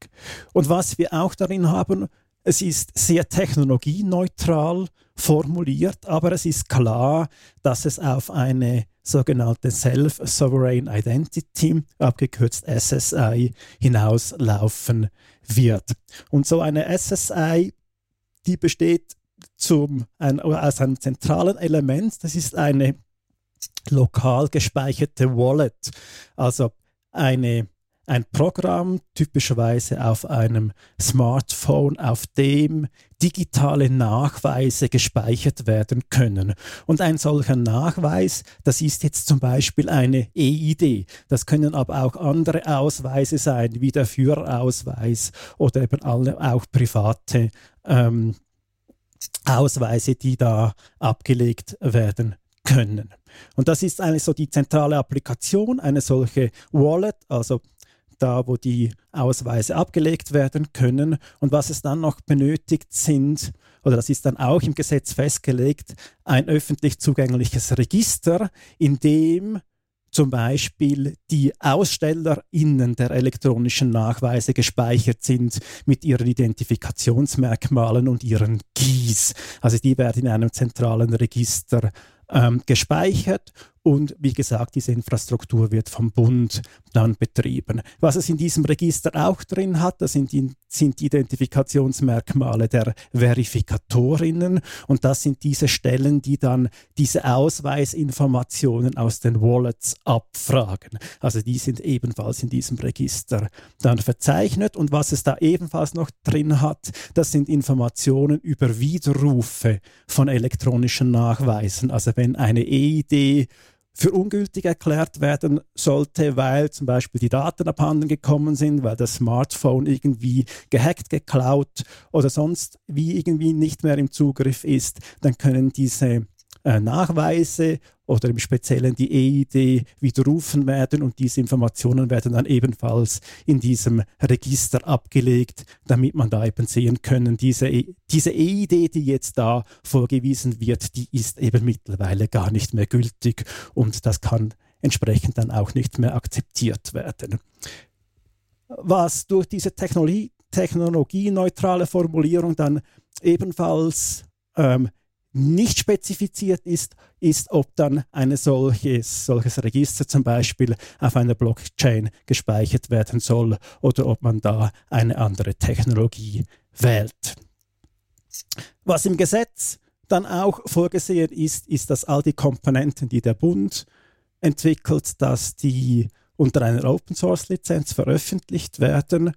Und was wir auch darin haben, es ist sehr technologieneutral formuliert, aber es ist klar, dass es auf eine sogenannte Self-Sovereign Identity, abgekürzt SSI, hinauslaufen wird. Und so eine SSI, die besteht zum, ein, aus einem zentralen Element, das ist eine lokal gespeicherte Wallet, also eine ein Programm, typischerweise auf einem Smartphone, auf dem digitale Nachweise gespeichert werden können. Und ein solcher Nachweis, das ist jetzt zum Beispiel eine EID. Das können aber auch andere Ausweise sein, wie der Führerausweis oder eben alle auch private ähm, Ausweise, die da abgelegt werden können. Und das ist eigentlich so die zentrale Applikation, eine solche Wallet, also da, wo die Ausweise abgelegt werden können. Und was es dann noch benötigt sind, oder das ist dann auch im Gesetz festgelegt, ein öffentlich zugängliches Register, in dem zum Beispiel die AusstellerInnen der elektronischen Nachweise gespeichert sind mit ihren Identifikationsmerkmalen und ihren GIS. Also die werden in einem zentralen Register ähm, gespeichert und wie gesagt, diese Infrastruktur wird vom Bund dann betrieben. Was es in diesem Register auch drin hat, das sind die, sind die Identifikationsmerkmale der Verifikatorinnen und das sind diese Stellen, die dann diese Ausweisinformationen aus den Wallets abfragen. Also die sind ebenfalls in diesem Register dann verzeichnet und was es da ebenfalls noch drin hat, das sind Informationen über Widerrufe von elektronischen Nachweisen. Also wenn eine EID für ungültig erklärt werden sollte, weil zum Beispiel die Daten abhanden gekommen sind, weil das Smartphone irgendwie gehackt, geklaut oder sonst wie irgendwie nicht mehr im Zugriff ist, dann können diese äh, Nachweise oder im Speziellen die EID widerrufen werden und diese Informationen werden dann ebenfalls in diesem Register abgelegt, damit man da eben sehen können, diese, e, diese EID, die jetzt da vorgewiesen wird, die ist eben mittlerweile gar nicht mehr gültig und das kann entsprechend dann auch nicht mehr akzeptiert werden. Was durch diese Technologie, technologieneutrale Formulierung dann ebenfalls ähm, nicht spezifiziert ist, ist, ob dann ein solches, solches Register zum Beispiel auf einer Blockchain gespeichert werden soll oder ob man da eine andere Technologie wählt. Was im Gesetz dann auch vorgesehen ist, ist, dass all die Komponenten, die der Bund entwickelt, dass die unter einer Open Source Lizenz veröffentlicht werden.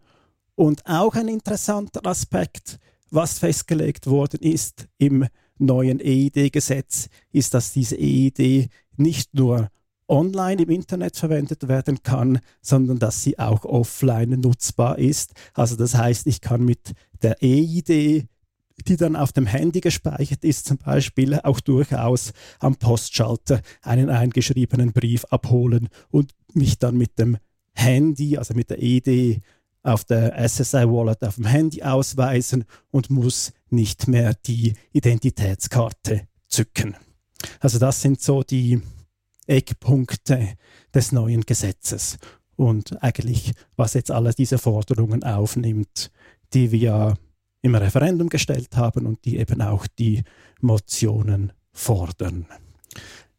Und auch ein interessanter Aspekt, was festgelegt worden ist im neuen EID-Gesetz ist, dass diese EID nicht nur online im Internet verwendet werden kann, sondern dass sie auch offline nutzbar ist. Also das heißt, ich kann mit der EID, die dann auf dem Handy gespeichert ist, zum Beispiel auch durchaus am Postschalter einen eingeschriebenen Brief abholen und mich dann mit dem Handy, also mit der EID auf der SSI-Wallet auf dem Handy ausweisen und muss nicht mehr die Identitätskarte zücken. Also das sind so die Eckpunkte des neuen Gesetzes und eigentlich, was jetzt alle diese Forderungen aufnimmt, die wir im Referendum gestellt haben und die eben auch die Motionen fordern.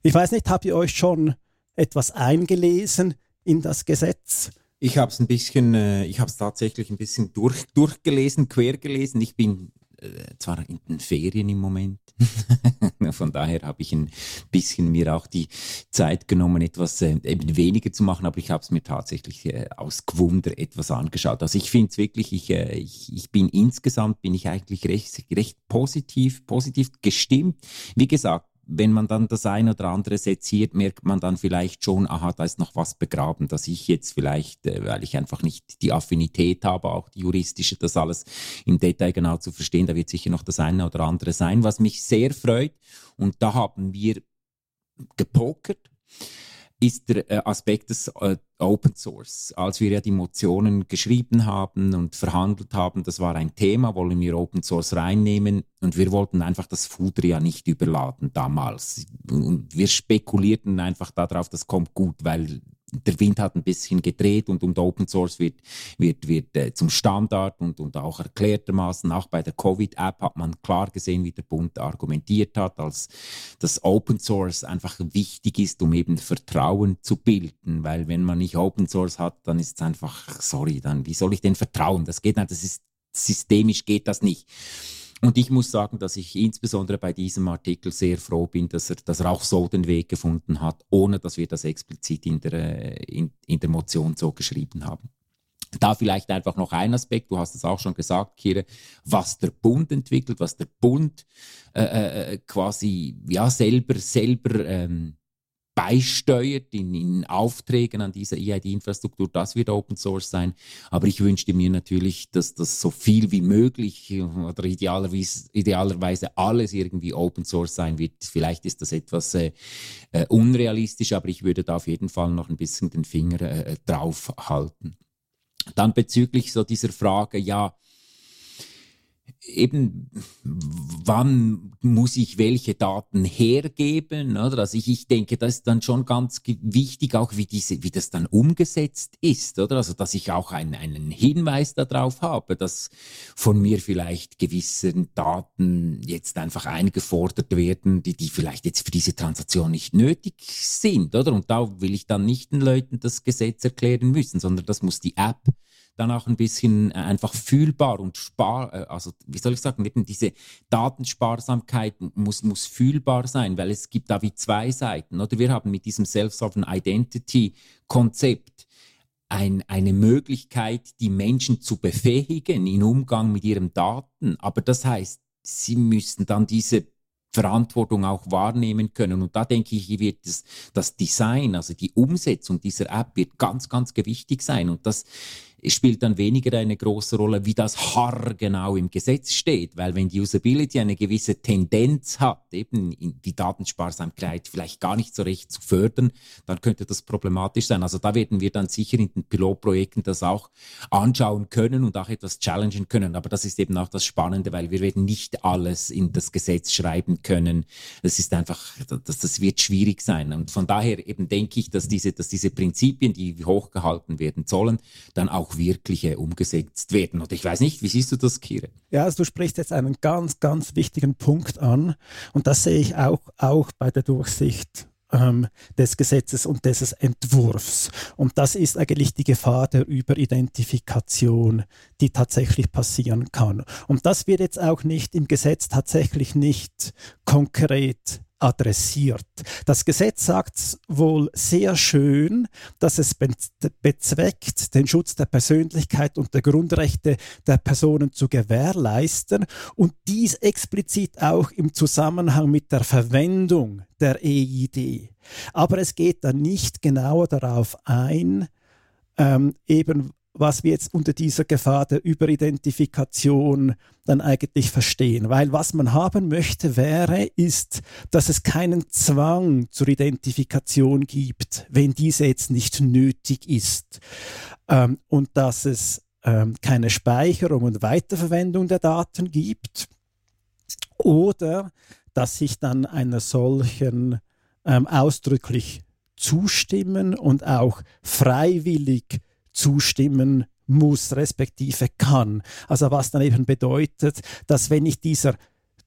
Ich weiß nicht, habt ihr euch schon etwas eingelesen in das Gesetz? Ich habe es ein bisschen, äh, ich habe es tatsächlich ein bisschen durch, durchgelesen, quer gelesen. Ich bin äh, zwar in den Ferien im Moment, von daher habe ich ein bisschen mir auch die Zeit genommen, etwas äh, eben weniger zu machen, aber ich habe es mir tatsächlich äh, aus Gewunder etwas angeschaut. Also ich finde es wirklich, ich, äh, ich, ich bin insgesamt bin ich eigentlich recht, recht positiv, positiv gestimmt. Wie gesagt, wenn man dann das eine oder andere seziert, merkt man dann vielleicht schon, aha, da ist noch was begraben, dass ich jetzt vielleicht, äh, weil ich einfach nicht die Affinität habe, auch die juristische, das alles im Detail genau zu verstehen, da wird sicher noch das eine oder andere sein, was mich sehr freut. Und da haben wir gepokert ist der äh, Aspekt des äh, Open Source. Als wir ja die Motionen geschrieben haben und verhandelt haben, das war ein Thema, wollen wir Open Source reinnehmen und wir wollten einfach das Futter ja nicht überladen damals. Wir spekulierten einfach darauf, das kommt gut, weil der Wind hat ein bisschen gedreht und, und Open Source wird, wird, wird äh, zum Standard und, und auch erklärtermaßen, auch bei der Covid-App hat man klar gesehen, wie der Bund argumentiert hat, als dass Open Source einfach wichtig ist, um eben Vertrauen zu bilden, weil wenn man nicht Open Source hat, dann ist es einfach, sorry, dann wie soll ich denn vertrauen? Das geht nicht, das ist systemisch geht das nicht. Und ich muss sagen, dass ich insbesondere bei diesem Artikel sehr froh bin, dass er, dass er auch so den Weg gefunden hat, ohne dass wir das explizit in der, äh, in, in der Motion so geschrieben haben. Da vielleicht einfach noch ein Aspekt, du hast es auch schon gesagt, Kire, was der Bund entwickelt, was der Bund äh, äh, äh quasi ja selber selber ähm, beisteuert in, in Aufträgen an dieser EID-Infrastruktur, das wird Open Source sein. Aber ich wünschte mir natürlich, dass das so viel wie möglich oder idealerweise, idealerweise alles irgendwie Open Source sein wird. Vielleicht ist das etwas äh, äh, unrealistisch, aber ich würde da auf jeden Fall noch ein bisschen den Finger äh, drauf halten. Dann bezüglich so dieser Frage, ja, eben, wann muss ich welche Daten hergeben? Oder? Also ich, ich denke, das ist dann schon ganz wichtig, auch wie, diese, wie das dann umgesetzt ist. Oder? Also, dass ich auch einen, einen Hinweis darauf habe, dass von mir vielleicht gewisse Daten jetzt einfach eingefordert werden, die, die vielleicht jetzt für diese Transaktion nicht nötig sind. Oder? Und da will ich dann nicht den Leuten das Gesetz erklären müssen, sondern das muss die App dann auch ein bisschen äh, einfach fühlbar und spar, äh, also wie soll ich sagen, eben diese Datensparsamkeit muss, muss fühlbar sein, weil es gibt da wie zwei Seiten. Oder wir haben mit diesem Self-Sovereign Identity Konzept ein, eine Möglichkeit, die Menschen zu befähigen im Umgang mit ihren Daten. Aber das heißt, sie müssen dann diese Verantwortung auch wahrnehmen können. Und da denke ich, hier wird das, das Design, also die Umsetzung dieser App wird ganz, ganz gewichtig sein. Und das spielt dann weniger eine große Rolle, wie das haargenau im Gesetz steht, weil wenn die Usability eine gewisse Tendenz hat, eben die Datensparsamkeit vielleicht gar nicht so recht zu fördern, dann könnte das problematisch sein. Also da werden wir dann sicher in den Pilotprojekten das auch anschauen können und auch etwas challengen können. Aber das ist eben auch das Spannende, weil wir werden nicht alles in das Gesetz schreiben können. Das ist einfach, das, das wird schwierig sein. Und von daher eben denke ich, dass diese, dass diese Prinzipien, die hochgehalten werden sollen, dann auch wirkliche umgesetzt werden. Und ich weiß nicht, wie siehst du das, Kire? Ja, also du sprichst jetzt einen ganz, ganz wichtigen Punkt an. Und das sehe ich auch, auch bei der Durchsicht ähm, des Gesetzes und des Entwurfs. Und das ist eigentlich die Gefahr der Überidentifikation, die tatsächlich passieren kann. Und das wird jetzt auch nicht im Gesetz tatsächlich nicht konkret adressiert. Das Gesetz sagt wohl sehr schön, dass es bezweckt, den Schutz der Persönlichkeit und der Grundrechte der Personen zu gewährleisten und dies explizit auch im Zusammenhang mit der Verwendung der EID. Aber es geht dann nicht genauer darauf ein, ähm, eben was wir jetzt unter dieser Gefahr der Überidentifikation dann eigentlich verstehen. Weil was man haben möchte, wäre, ist, dass es keinen Zwang zur Identifikation gibt, wenn diese jetzt nicht nötig ist. Ähm, und dass es ähm, keine Speicherung und Weiterverwendung der Daten gibt. Oder dass sich dann einer solchen ähm, ausdrücklich zustimmen und auch freiwillig zustimmen muss, respektive kann. Also was dann eben bedeutet, dass wenn ich dieser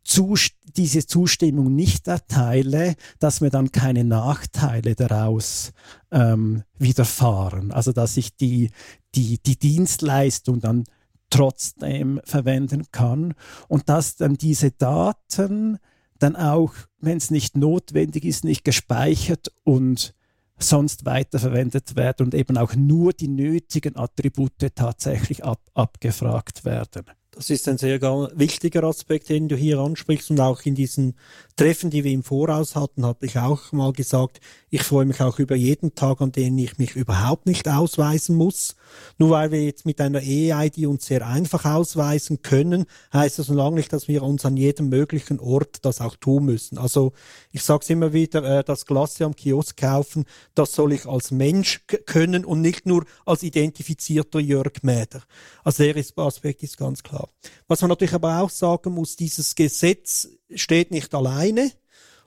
Zust diese Zustimmung nicht erteile, dass mir dann keine Nachteile daraus ähm, widerfahren. Also dass ich die, die, die Dienstleistung dann trotzdem verwenden kann und dass dann diese Daten dann auch, wenn es nicht notwendig ist, nicht gespeichert und sonst weiterverwendet werden und eben auch nur die nötigen Attribute tatsächlich ab, abgefragt werden. Das ist ein sehr wichtiger Aspekt, den du hier ansprichst und auch in diesen Treffen, die wir im Voraus hatten, habe ich auch mal gesagt, ich freue mich auch über jeden Tag, an dem ich mich überhaupt nicht ausweisen muss. Nur weil wir jetzt mit einer EID uns sehr einfach ausweisen können, heißt das noch lange nicht, dass wir uns an jedem möglichen Ort das auch tun müssen. Also ich sage es immer wieder, äh, das Glas am Kiosk kaufen, das soll ich als Mensch können und nicht nur als identifizierter Jörg Mäder. Also der Aspekt ist ganz klar. Was man natürlich aber auch sagen muss, dieses Gesetz steht nicht alleine.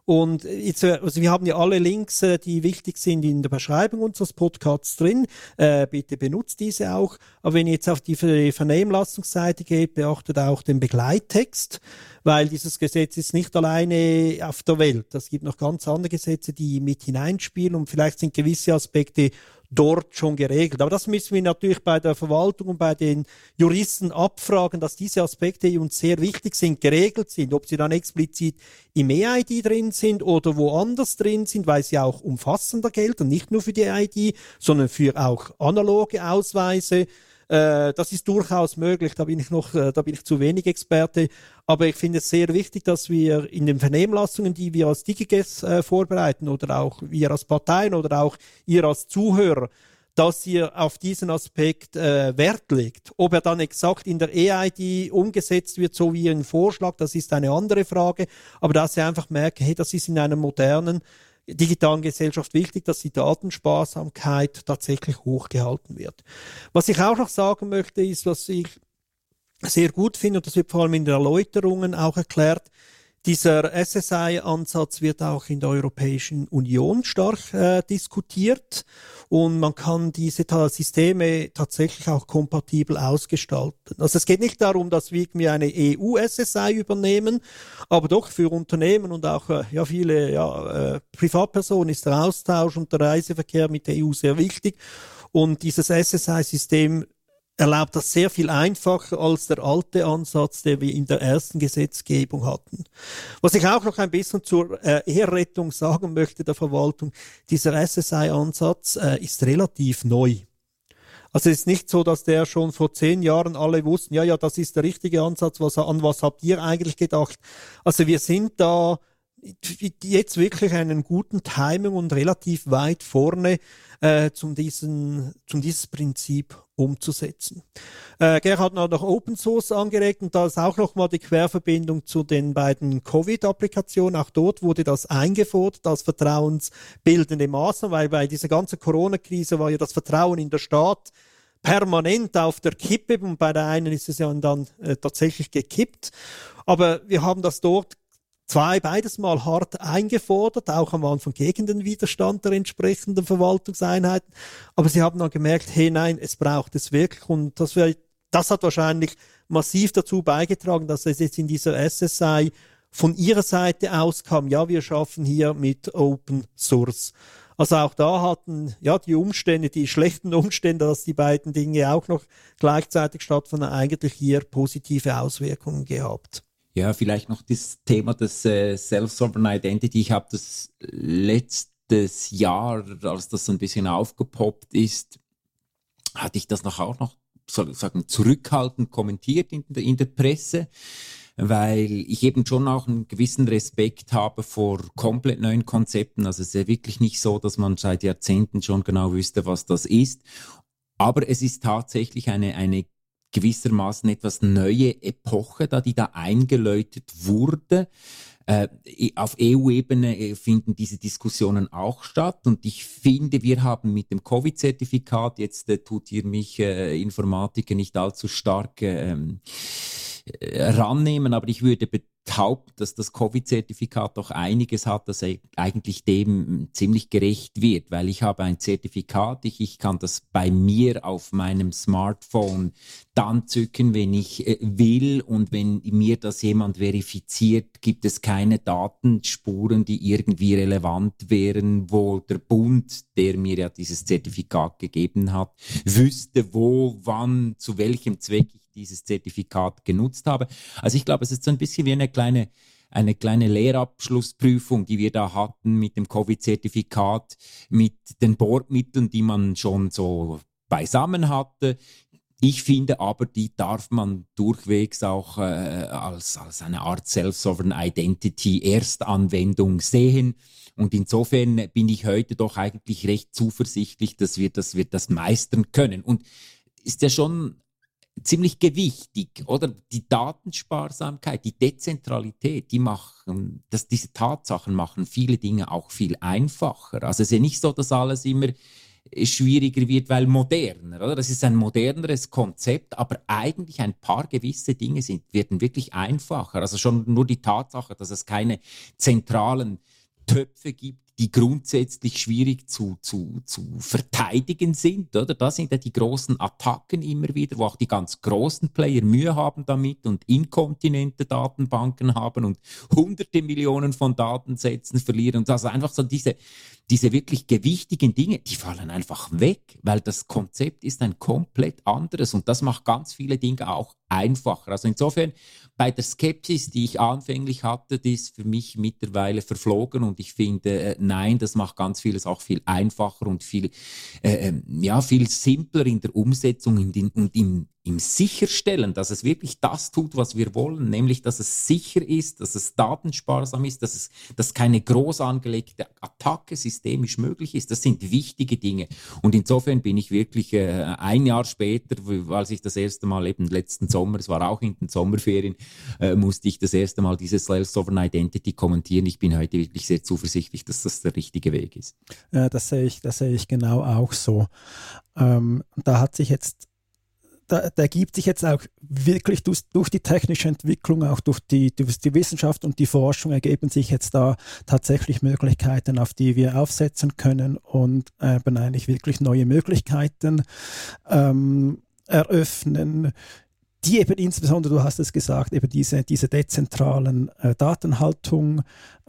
Und jetzt, also wir haben ja alle Links, äh, die wichtig sind in der Beschreibung unseres Podcasts drin. Äh, bitte benutzt diese auch. Aber wenn ihr jetzt auf die Vernehmlassungsseite geht, beachtet auch den Begleittext, weil dieses Gesetz ist nicht alleine auf der Welt. Es gibt noch ganz andere Gesetze, die mit hineinspielen und vielleicht sind gewisse Aspekte dort schon geregelt. Aber das müssen wir natürlich bei der Verwaltung und bei den Juristen abfragen, dass diese Aspekte, die uns sehr wichtig sind, geregelt sind. Ob sie dann explizit im EID drin sind oder woanders drin sind, weil sie auch umfassender gelten, nicht nur für die EID, sondern für auch analoge Ausweise. Äh, das ist durchaus möglich, da bin ich noch, äh, da bin ich zu wenig Experte. Aber ich finde es sehr wichtig, dass wir in den Vernehmlassungen, die wir als DigiGes äh, vorbereiten oder auch wir als Parteien oder auch ihr als Zuhörer, dass ihr auf diesen Aspekt äh, Wert legt. Ob er dann exakt in der EID umgesetzt wird, so wie ein Vorschlag, das ist eine andere Frage. Aber dass ihr einfach merkt, hey, das ist in einer modernen digitalen Gesellschaft wichtig, dass die Datensparsamkeit tatsächlich hochgehalten wird. Was ich auch noch sagen möchte, ist, was ich sehr gut finde, und das wird vor allem in den Erläuterungen auch erklärt, dieser SSI-Ansatz wird auch in der Europäischen Union stark äh, diskutiert und man kann diese Systeme tatsächlich auch kompatibel ausgestalten. Also es geht nicht darum, dass wir irgendwie eine EU-SSI übernehmen, aber doch für Unternehmen und auch äh, ja, viele ja, äh, Privatpersonen ist der Austausch und der Reiseverkehr mit der EU sehr wichtig. Und dieses SSI-System erlaubt das sehr viel einfacher als der alte Ansatz, der wir in der ersten Gesetzgebung hatten. Was ich auch noch ein bisschen zur äh, Ehrrettung sagen möchte der Verwaltung, dieser SSI-Ansatz äh, ist relativ neu. Also es ist nicht so, dass der schon vor zehn Jahren alle wussten, ja, ja, das ist der richtige Ansatz, was, an was habt ihr eigentlich gedacht? Also wir sind da jetzt wirklich einen guten Timing und relativ weit vorne, äh, zum, diesen, zum dieses Prinzip umzusetzen. Äh, Gerhard hat noch Open Source angeregt und da ist auch nochmal die Querverbindung zu den beiden Covid-Applikationen. Auch dort wurde das eingefordert als vertrauensbildende Maßnahme, weil bei dieser ganzen Corona-Krise war ja das Vertrauen in der Staat permanent auf der Kippe und bei der einen ist es ja dann äh, tatsächlich gekippt. Aber wir haben das dort zwei, beides mal hart eingefordert, auch am Anfang gegen den Widerstand der entsprechenden Verwaltungseinheiten. Aber sie haben dann gemerkt, hey nein, es braucht es wirklich und das, wär, das hat wahrscheinlich massiv dazu beigetragen, dass es jetzt in dieser SSI von ihrer Seite aus kam, ja, wir schaffen hier mit Open Source. Also auch da hatten ja die Umstände, die schlechten Umstände, dass die beiden Dinge auch noch gleichzeitig stattfanden, eigentlich hier positive Auswirkungen gehabt. Ja, vielleicht noch das Thema des äh, Self-Sovereign Identity. Ich habe das letztes Jahr, als das so ein bisschen aufgepoppt ist, hatte ich das noch auch noch sozusagen zurückhaltend kommentiert in der, in der Presse weil ich eben schon auch einen gewissen Respekt habe vor komplett neuen Konzepten. Also es ist ja wirklich nicht so, dass man seit Jahrzehnten schon genau wüsste, was das ist. Aber es ist tatsächlich eine, eine gewissermaßen etwas neue Epoche, da die da eingeläutet wurde. Äh, auf EU-Ebene äh, finden diese Diskussionen auch statt und ich finde, wir haben mit dem Covid-Zertifikat, jetzt äh, tut hier mich äh, Informatiker nicht allzu stark ähm, äh, rannehmen, aber ich würde behaupten, dass das Covid-Zertifikat doch einiges hat, das eigentlich dem ziemlich gerecht wird, weil ich habe ein Zertifikat, ich, ich kann das bei mir auf meinem Smartphone dann zücken, wenn ich äh, will und wenn mir das jemand verifiziert, gibt es keine Datenspuren, die irgendwie relevant wären, wo der Bund, der mir ja dieses Zertifikat gegeben hat, wüsste, wo, wann, zu welchem Zweck ich dieses Zertifikat genutzt habe. Also ich glaube, es ist so ein bisschen wie eine kleine eine kleine Lehrabschlussprüfung, die wir da hatten mit dem Covid-Zertifikat, mit den Bordmitteln, die man schon so beisammen hatte. Ich finde aber, die darf man durchwegs auch äh, als, als eine Art Self-Sovereign Identity Erstanwendung sehen. Und insofern bin ich heute doch eigentlich recht zuversichtlich, dass wir, dass wir das meistern können. Und ist ja schon ziemlich gewichtig, oder? Die Datensparsamkeit, die Dezentralität, die machen, dass diese Tatsachen machen viele Dinge auch viel einfacher. Also es ist ja nicht so, dass alles immer schwieriger wird, weil moderner, oder? Das ist ein moderneres Konzept, aber eigentlich ein paar gewisse Dinge sind, werden wirklich einfacher. Also schon nur die Tatsache, dass es keine zentralen Töpfe gibt, die grundsätzlich schwierig zu, zu, zu verteidigen sind. Oder? Da sind ja die großen Attacken immer wieder, wo auch die ganz großen Player Mühe haben damit und inkontinente Datenbanken haben und hunderte Millionen von Datensätzen verlieren. Und also einfach so diese, diese wirklich gewichtigen Dinge, die fallen einfach weg, weil das Konzept ist ein komplett anderes und das macht ganz viele Dinge auch einfacher. Also insofern bei der Skepsis, die ich anfänglich hatte, die ist für mich mittlerweile verflogen und ich finde, äh, nein, das macht ganz vieles auch viel einfacher und viel, äh, ähm, ja, viel simpler in der Umsetzung und, in, und im, im Sicherstellen, dass es wirklich das tut, was wir wollen, nämlich, dass es sicher ist, dass es datensparsam ist, dass es, dass keine groß angelegte Attacke systemisch möglich ist. Das sind wichtige Dinge. Und insofern bin ich wirklich äh, ein Jahr später, als ich das erste Mal eben letzten Sommer, es war auch in den Sommerferien, äh, musste ich das erste Mal dieses Self-Sovereign Identity kommentieren. Ich bin heute wirklich sehr zuversichtlich, dass das der richtige Weg ist. Ja, das sehe ich, das sehe ich genau auch so. Ähm, da hat sich jetzt da, da ergibt sich jetzt auch wirklich durch, durch, die technische Entwicklung, auch durch die, durch die Wissenschaft und die Forschung ergeben sich jetzt da tatsächlich Möglichkeiten, auf die wir aufsetzen können und eben eigentlich wirklich neue Möglichkeiten ähm, eröffnen, die eben insbesondere, du hast es gesagt, eben diese, diese dezentralen äh, Datenhaltung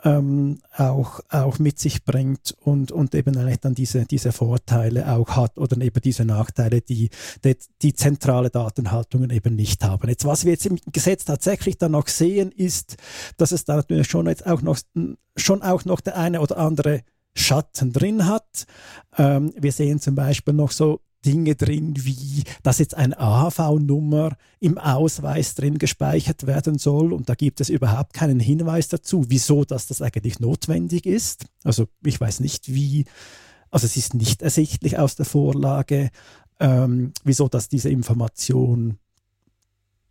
ähm, auch, auch mit sich bringt und, und eben eigentlich dann diese, diese Vorteile auch hat oder eben diese Nachteile, die, die, die zentrale Datenhaltungen eben nicht haben. Jetzt, was wir jetzt im Gesetz tatsächlich dann noch sehen, ist, dass es da natürlich schon jetzt auch noch, schon auch noch der eine oder andere Schatten drin hat. Ähm, wir sehen zum Beispiel noch so Dinge drin, wie dass jetzt eine AHV-Nummer im Ausweis drin gespeichert werden soll. Und da gibt es überhaupt keinen Hinweis dazu, wieso dass das eigentlich notwendig ist. Also ich weiß nicht, wie, also es ist nicht ersichtlich aus der Vorlage, ähm, wieso dass diese Information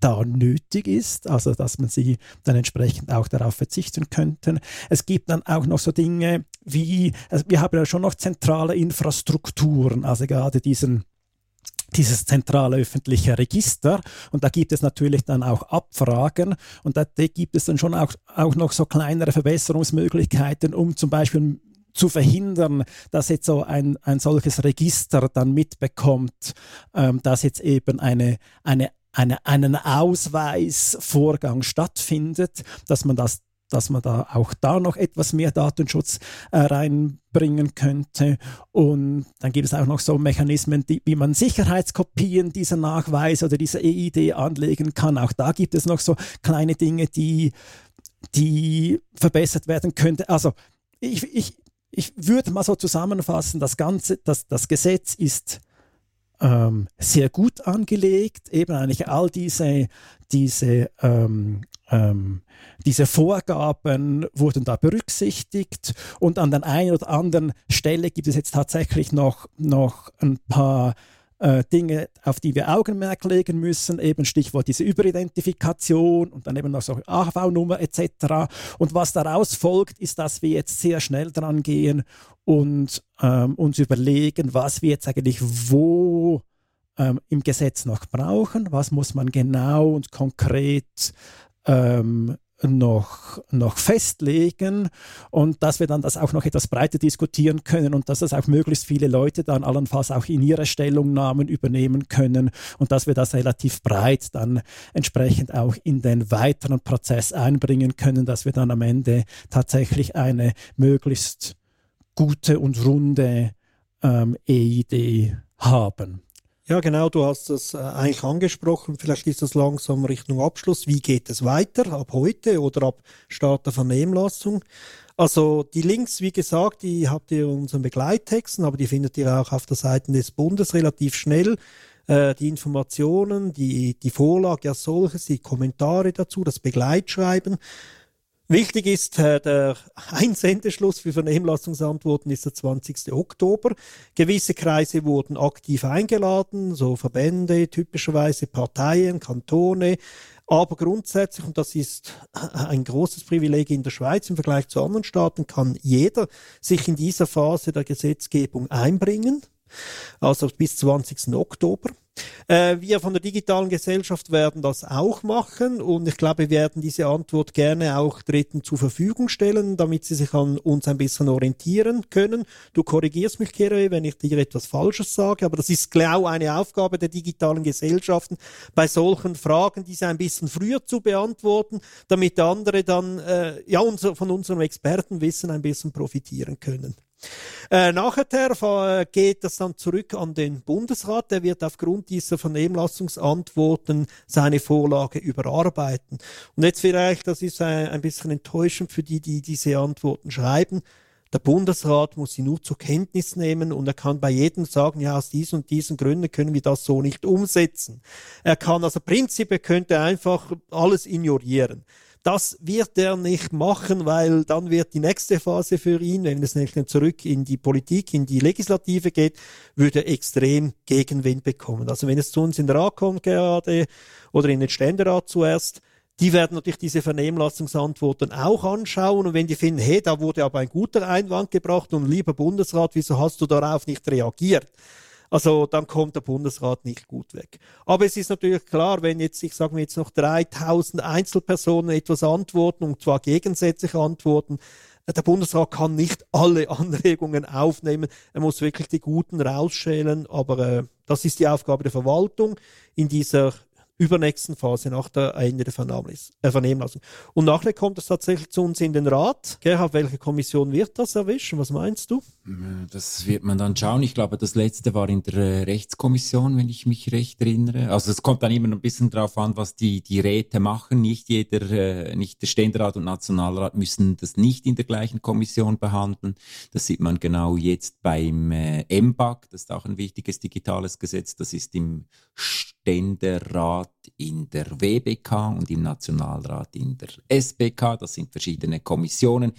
da nötig ist, also dass man sie dann entsprechend auch darauf verzichten könnte. Es gibt dann auch noch so Dinge wie, also wir haben ja schon noch zentrale Infrastrukturen, also gerade diesen dieses zentrale öffentliche Register und da gibt es natürlich dann auch Abfragen und da, da gibt es dann schon auch, auch noch so kleinere Verbesserungsmöglichkeiten, um zum Beispiel zu verhindern, dass jetzt so ein, ein solches Register dann mitbekommt, ähm, dass jetzt eben eine, eine eine, einen Ausweisvorgang stattfindet, dass man das dass man da auch da noch etwas mehr Datenschutz äh, reinbringen könnte. Und dann gibt es auch noch so Mechanismen, die, wie man Sicherheitskopien dieser Nachweise oder dieser EID anlegen kann. Auch da gibt es noch so kleine Dinge, die, die verbessert werden könnten. Also ich, ich, ich würde mal so zusammenfassen, das Ganze, das, das Gesetz ist ähm, sehr gut angelegt, eben eigentlich all diese, diese, ähm, ähm, diese Vorgaben wurden da berücksichtigt. Und an der einen oder anderen Stelle gibt es jetzt tatsächlich noch, noch ein paar äh, Dinge, auf die wir Augenmerk legen müssen, eben Stichwort diese Überidentifikation und dann eben noch so AHV-Nummer etc. Und was daraus folgt, ist, dass wir jetzt sehr schnell dran gehen und ähm, uns überlegen, was wir jetzt eigentlich wo ähm, im Gesetz noch brauchen, was muss man genau und konkret ähm, noch, noch festlegen und dass wir dann das auch noch etwas breiter diskutieren können und dass das auch möglichst viele Leute dann allenfalls auch in ihre Stellungnahmen übernehmen können und dass wir das relativ breit dann entsprechend auch in den weiteren Prozess einbringen können, dass wir dann am Ende tatsächlich eine möglichst gute und runde ähm, EID haben. Ja, genau, du hast es äh, eigentlich angesprochen. Vielleicht ist das langsam Richtung Abschluss. Wie geht es weiter ab heute oder ab Start der Vernehmlassung? Also die Links, wie gesagt, die habt ihr in unseren Begleittexten, aber die findet ihr auch auf der Seite des Bundes relativ schnell. Äh, die Informationen, die, die Vorlage als solches, die Kommentare dazu, das Begleitschreiben. Wichtig ist, äh, der Einsendeschluss für Vernehmlassungsantworten ist der 20. Oktober. Gewisse Kreise wurden aktiv eingeladen, so Verbände, typischerweise Parteien, Kantone. Aber grundsätzlich, und das ist ein großes Privileg in der Schweiz im Vergleich zu anderen Staaten, kann jeder sich in dieser Phase der Gesetzgebung einbringen also bis 20. Oktober. Äh, wir von der digitalen Gesellschaft werden das auch machen und ich glaube, wir werden diese Antwort gerne auch Dritten zur Verfügung stellen, damit sie sich an uns ein bisschen orientieren können. Du korrigierst mich, Kere, wenn ich dir etwas Falsches sage, aber das ist genau eine Aufgabe der digitalen Gesellschaften, bei solchen Fragen diese ein bisschen früher zu beantworten, damit andere dann äh, ja unser, von unserem Expertenwissen ein bisschen profitieren können. Äh, nachher geht das dann zurück an den Bundesrat. Der wird aufgrund dieser Vernehmlassungsantworten seine Vorlage überarbeiten. Und jetzt vielleicht, das ist ein, ein bisschen enttäuschend für die, die diese Antworten schreiben. Der Bundesrat muss sie nur zur Kenntnis nehmen und er kann bei jedem sagen, ja, aus diesen und diesen Gründen können wir das so nicht umsetzen. Er kann also prinzipiell könnte einfach alles ignorieren. Das wird er nicht machen, weil dann wird die nächste Phase für ihn, wenn es nicht zurück in die Politik, in die Legislative geht, würde er extrem Gegenwind bekommen. Also wenn es zu uns in den Rat kommt gerade oder in den Ständerat zuerst, die werden natürlich diese Vernehmlassungsantworten auch anschauen und wenn die finden, hey, da wurde aber ein guter Einwand gebracht und lieber Bundesrat, wieso hast du darauf nicht reagiert? Also dann kommt der Bundesrat nicht gut weg. Aber es ist natürlich klar, wenn jetzt, ich sage mir jetzt noch 3000 Einzelpersonen etwas antworten und zwar gegensätzlich antworten, der Bundesrat kann nicht alle Anregungen aufnehmen. Er muss wirklich die Guten rausschälen. Aber äh, das ist die Aufgabe der Verwaltung in dieser übernächsten Phase nach der Ende der äh, Vernehmlassung. Und nachher kommt es tatsächlich zu uns in den Rat. Gerhard, welche Kommission wird das erwischen? Was meinst du? Das wird man dann schauen. Ich glaube, das letzte war in der äh, Rechtskommission, wenn ich mich recht erinnere. Also es kommt dann immer ein bisschen drauf an, was die, die Räte machen. Nicht jeder, äh, nicht der Ständerat und Nationalrat müssen das nicht in der gleichen Kommission behandeln. Das sieht man genau jetzt beim MBAG. Das ist auch ein wichtiges digitales Gesetz. Das ist im Ständerat in der WBK und im Nationalrat in der SBK. Das sind verschiedene Kommissionen.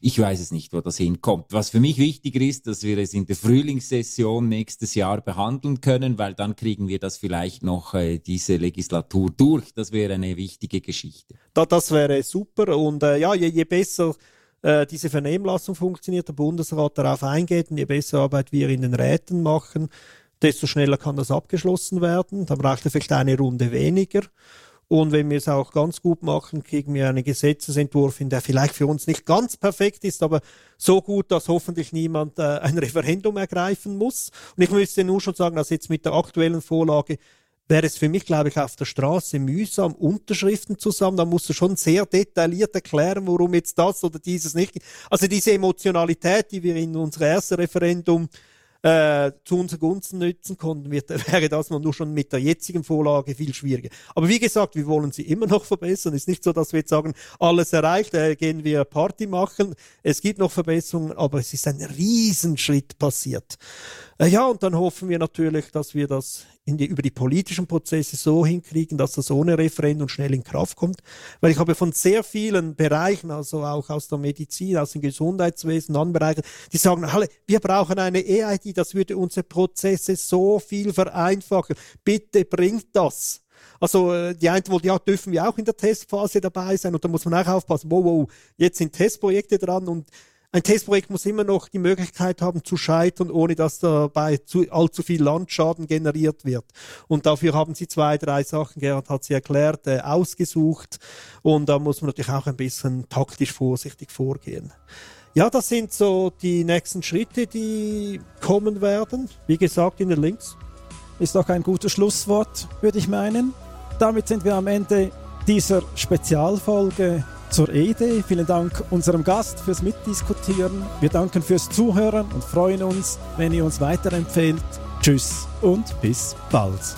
Ich weiß es nicht, wo das hinkommt. Was für mich wichtiger ist, dass wir es in der Frühlingssession nächstes Jahr behandeln können, weil dann kriegen wir das vielleicht noch äh, diese Legislatur durch. Das wäre eine wichtige Geschichte. Da, das wäre super und äh, ja, je, je besser äh, diese Vernehmlassung funktioniert, der Bundesrat darauf eingeht und je besser Arbeit wir in den Räten machen, desto schneller kann das abgeschlossen werden. Da braucht er vielleicht eine Runde weniger. Und wenn wir es auch ganz gut machen, kriegen wir einen Gesetzesentwurf, in der vielleicht für uns nicht ganz perfekt ist, aber so gut, dass hoffentlich niemand äh, ein Referendum ergreifen muss. Und ich müsste nur schon sagen, dass jetzt mit der aktuellen Vorlage wäre es für mich, glaube ich, auf der Straße mühsam, Unterschriften zusammen. Da musst du schon sehr detailliert erklären, warum jetzt das oder dieses nicht. Also diese Emotionalität, die wir in unserem ersten Referendum äh, zu unseren Gunsten nützen konnten, wird, wäre das nur schon mit der jetzigen Vorlage viel schwieriger. Aber wie gesagt, wir wollen sie immer noch verbessern. Es ist nicht so, dass wir jetzt sagen, alles erreicht, äh, gehen wir Party machen. Es gibt noch Verbesserungen, aber es ist ein Riesenschritt passiert. Äh, ja, und dann hoffen wir natürlich, dass wir das die, über die politischen Prozesse so hinkriegen, dass das ohne Referendum schnell in Kraft kommt. Weil ich habe von sehr vielen Bereichen, also auch aus der Medizin, aus dem Gesundheitswesen, anderen Bereichen, die sagen, alle, wir brauchen eine EID, das würde unsere Prozesse so viel vereinfachen. Bitte bringt das. Also äh, die einen wollen, ja, dürfen wir auch in der Testphase dabei sein und da muss man auch aufpassen, wow, wow, jetzt sind Testprojekte dran und ein Testprojekt muss immer noch die Möglichkeit haben zu scheitern, ohne dass dabei zu, allzu viel Landschaden generiert wird. Und dafür haben sie zwei, drei Sachen, Gerhard hat sie erklärt, äh, ausgesucht. Und da muss man natürlich auch ein bisschen taktisch vorsichtig vorgehen. Ja, das sind so die nächsten Schritte, die kommen werden. Wie gesagt, in den Links. Ist doch ein gutes Schlusswort, würde ich meinen. Damit sind wir am Ende dieser Spezialfolge zur ED. Vielen Dank unserem Gast fürs Mitdiskutieren. Wir danken fürs Zuhören und freuen uns, wenn ihr uns weiterempfehlt. Tschüss und bis bald.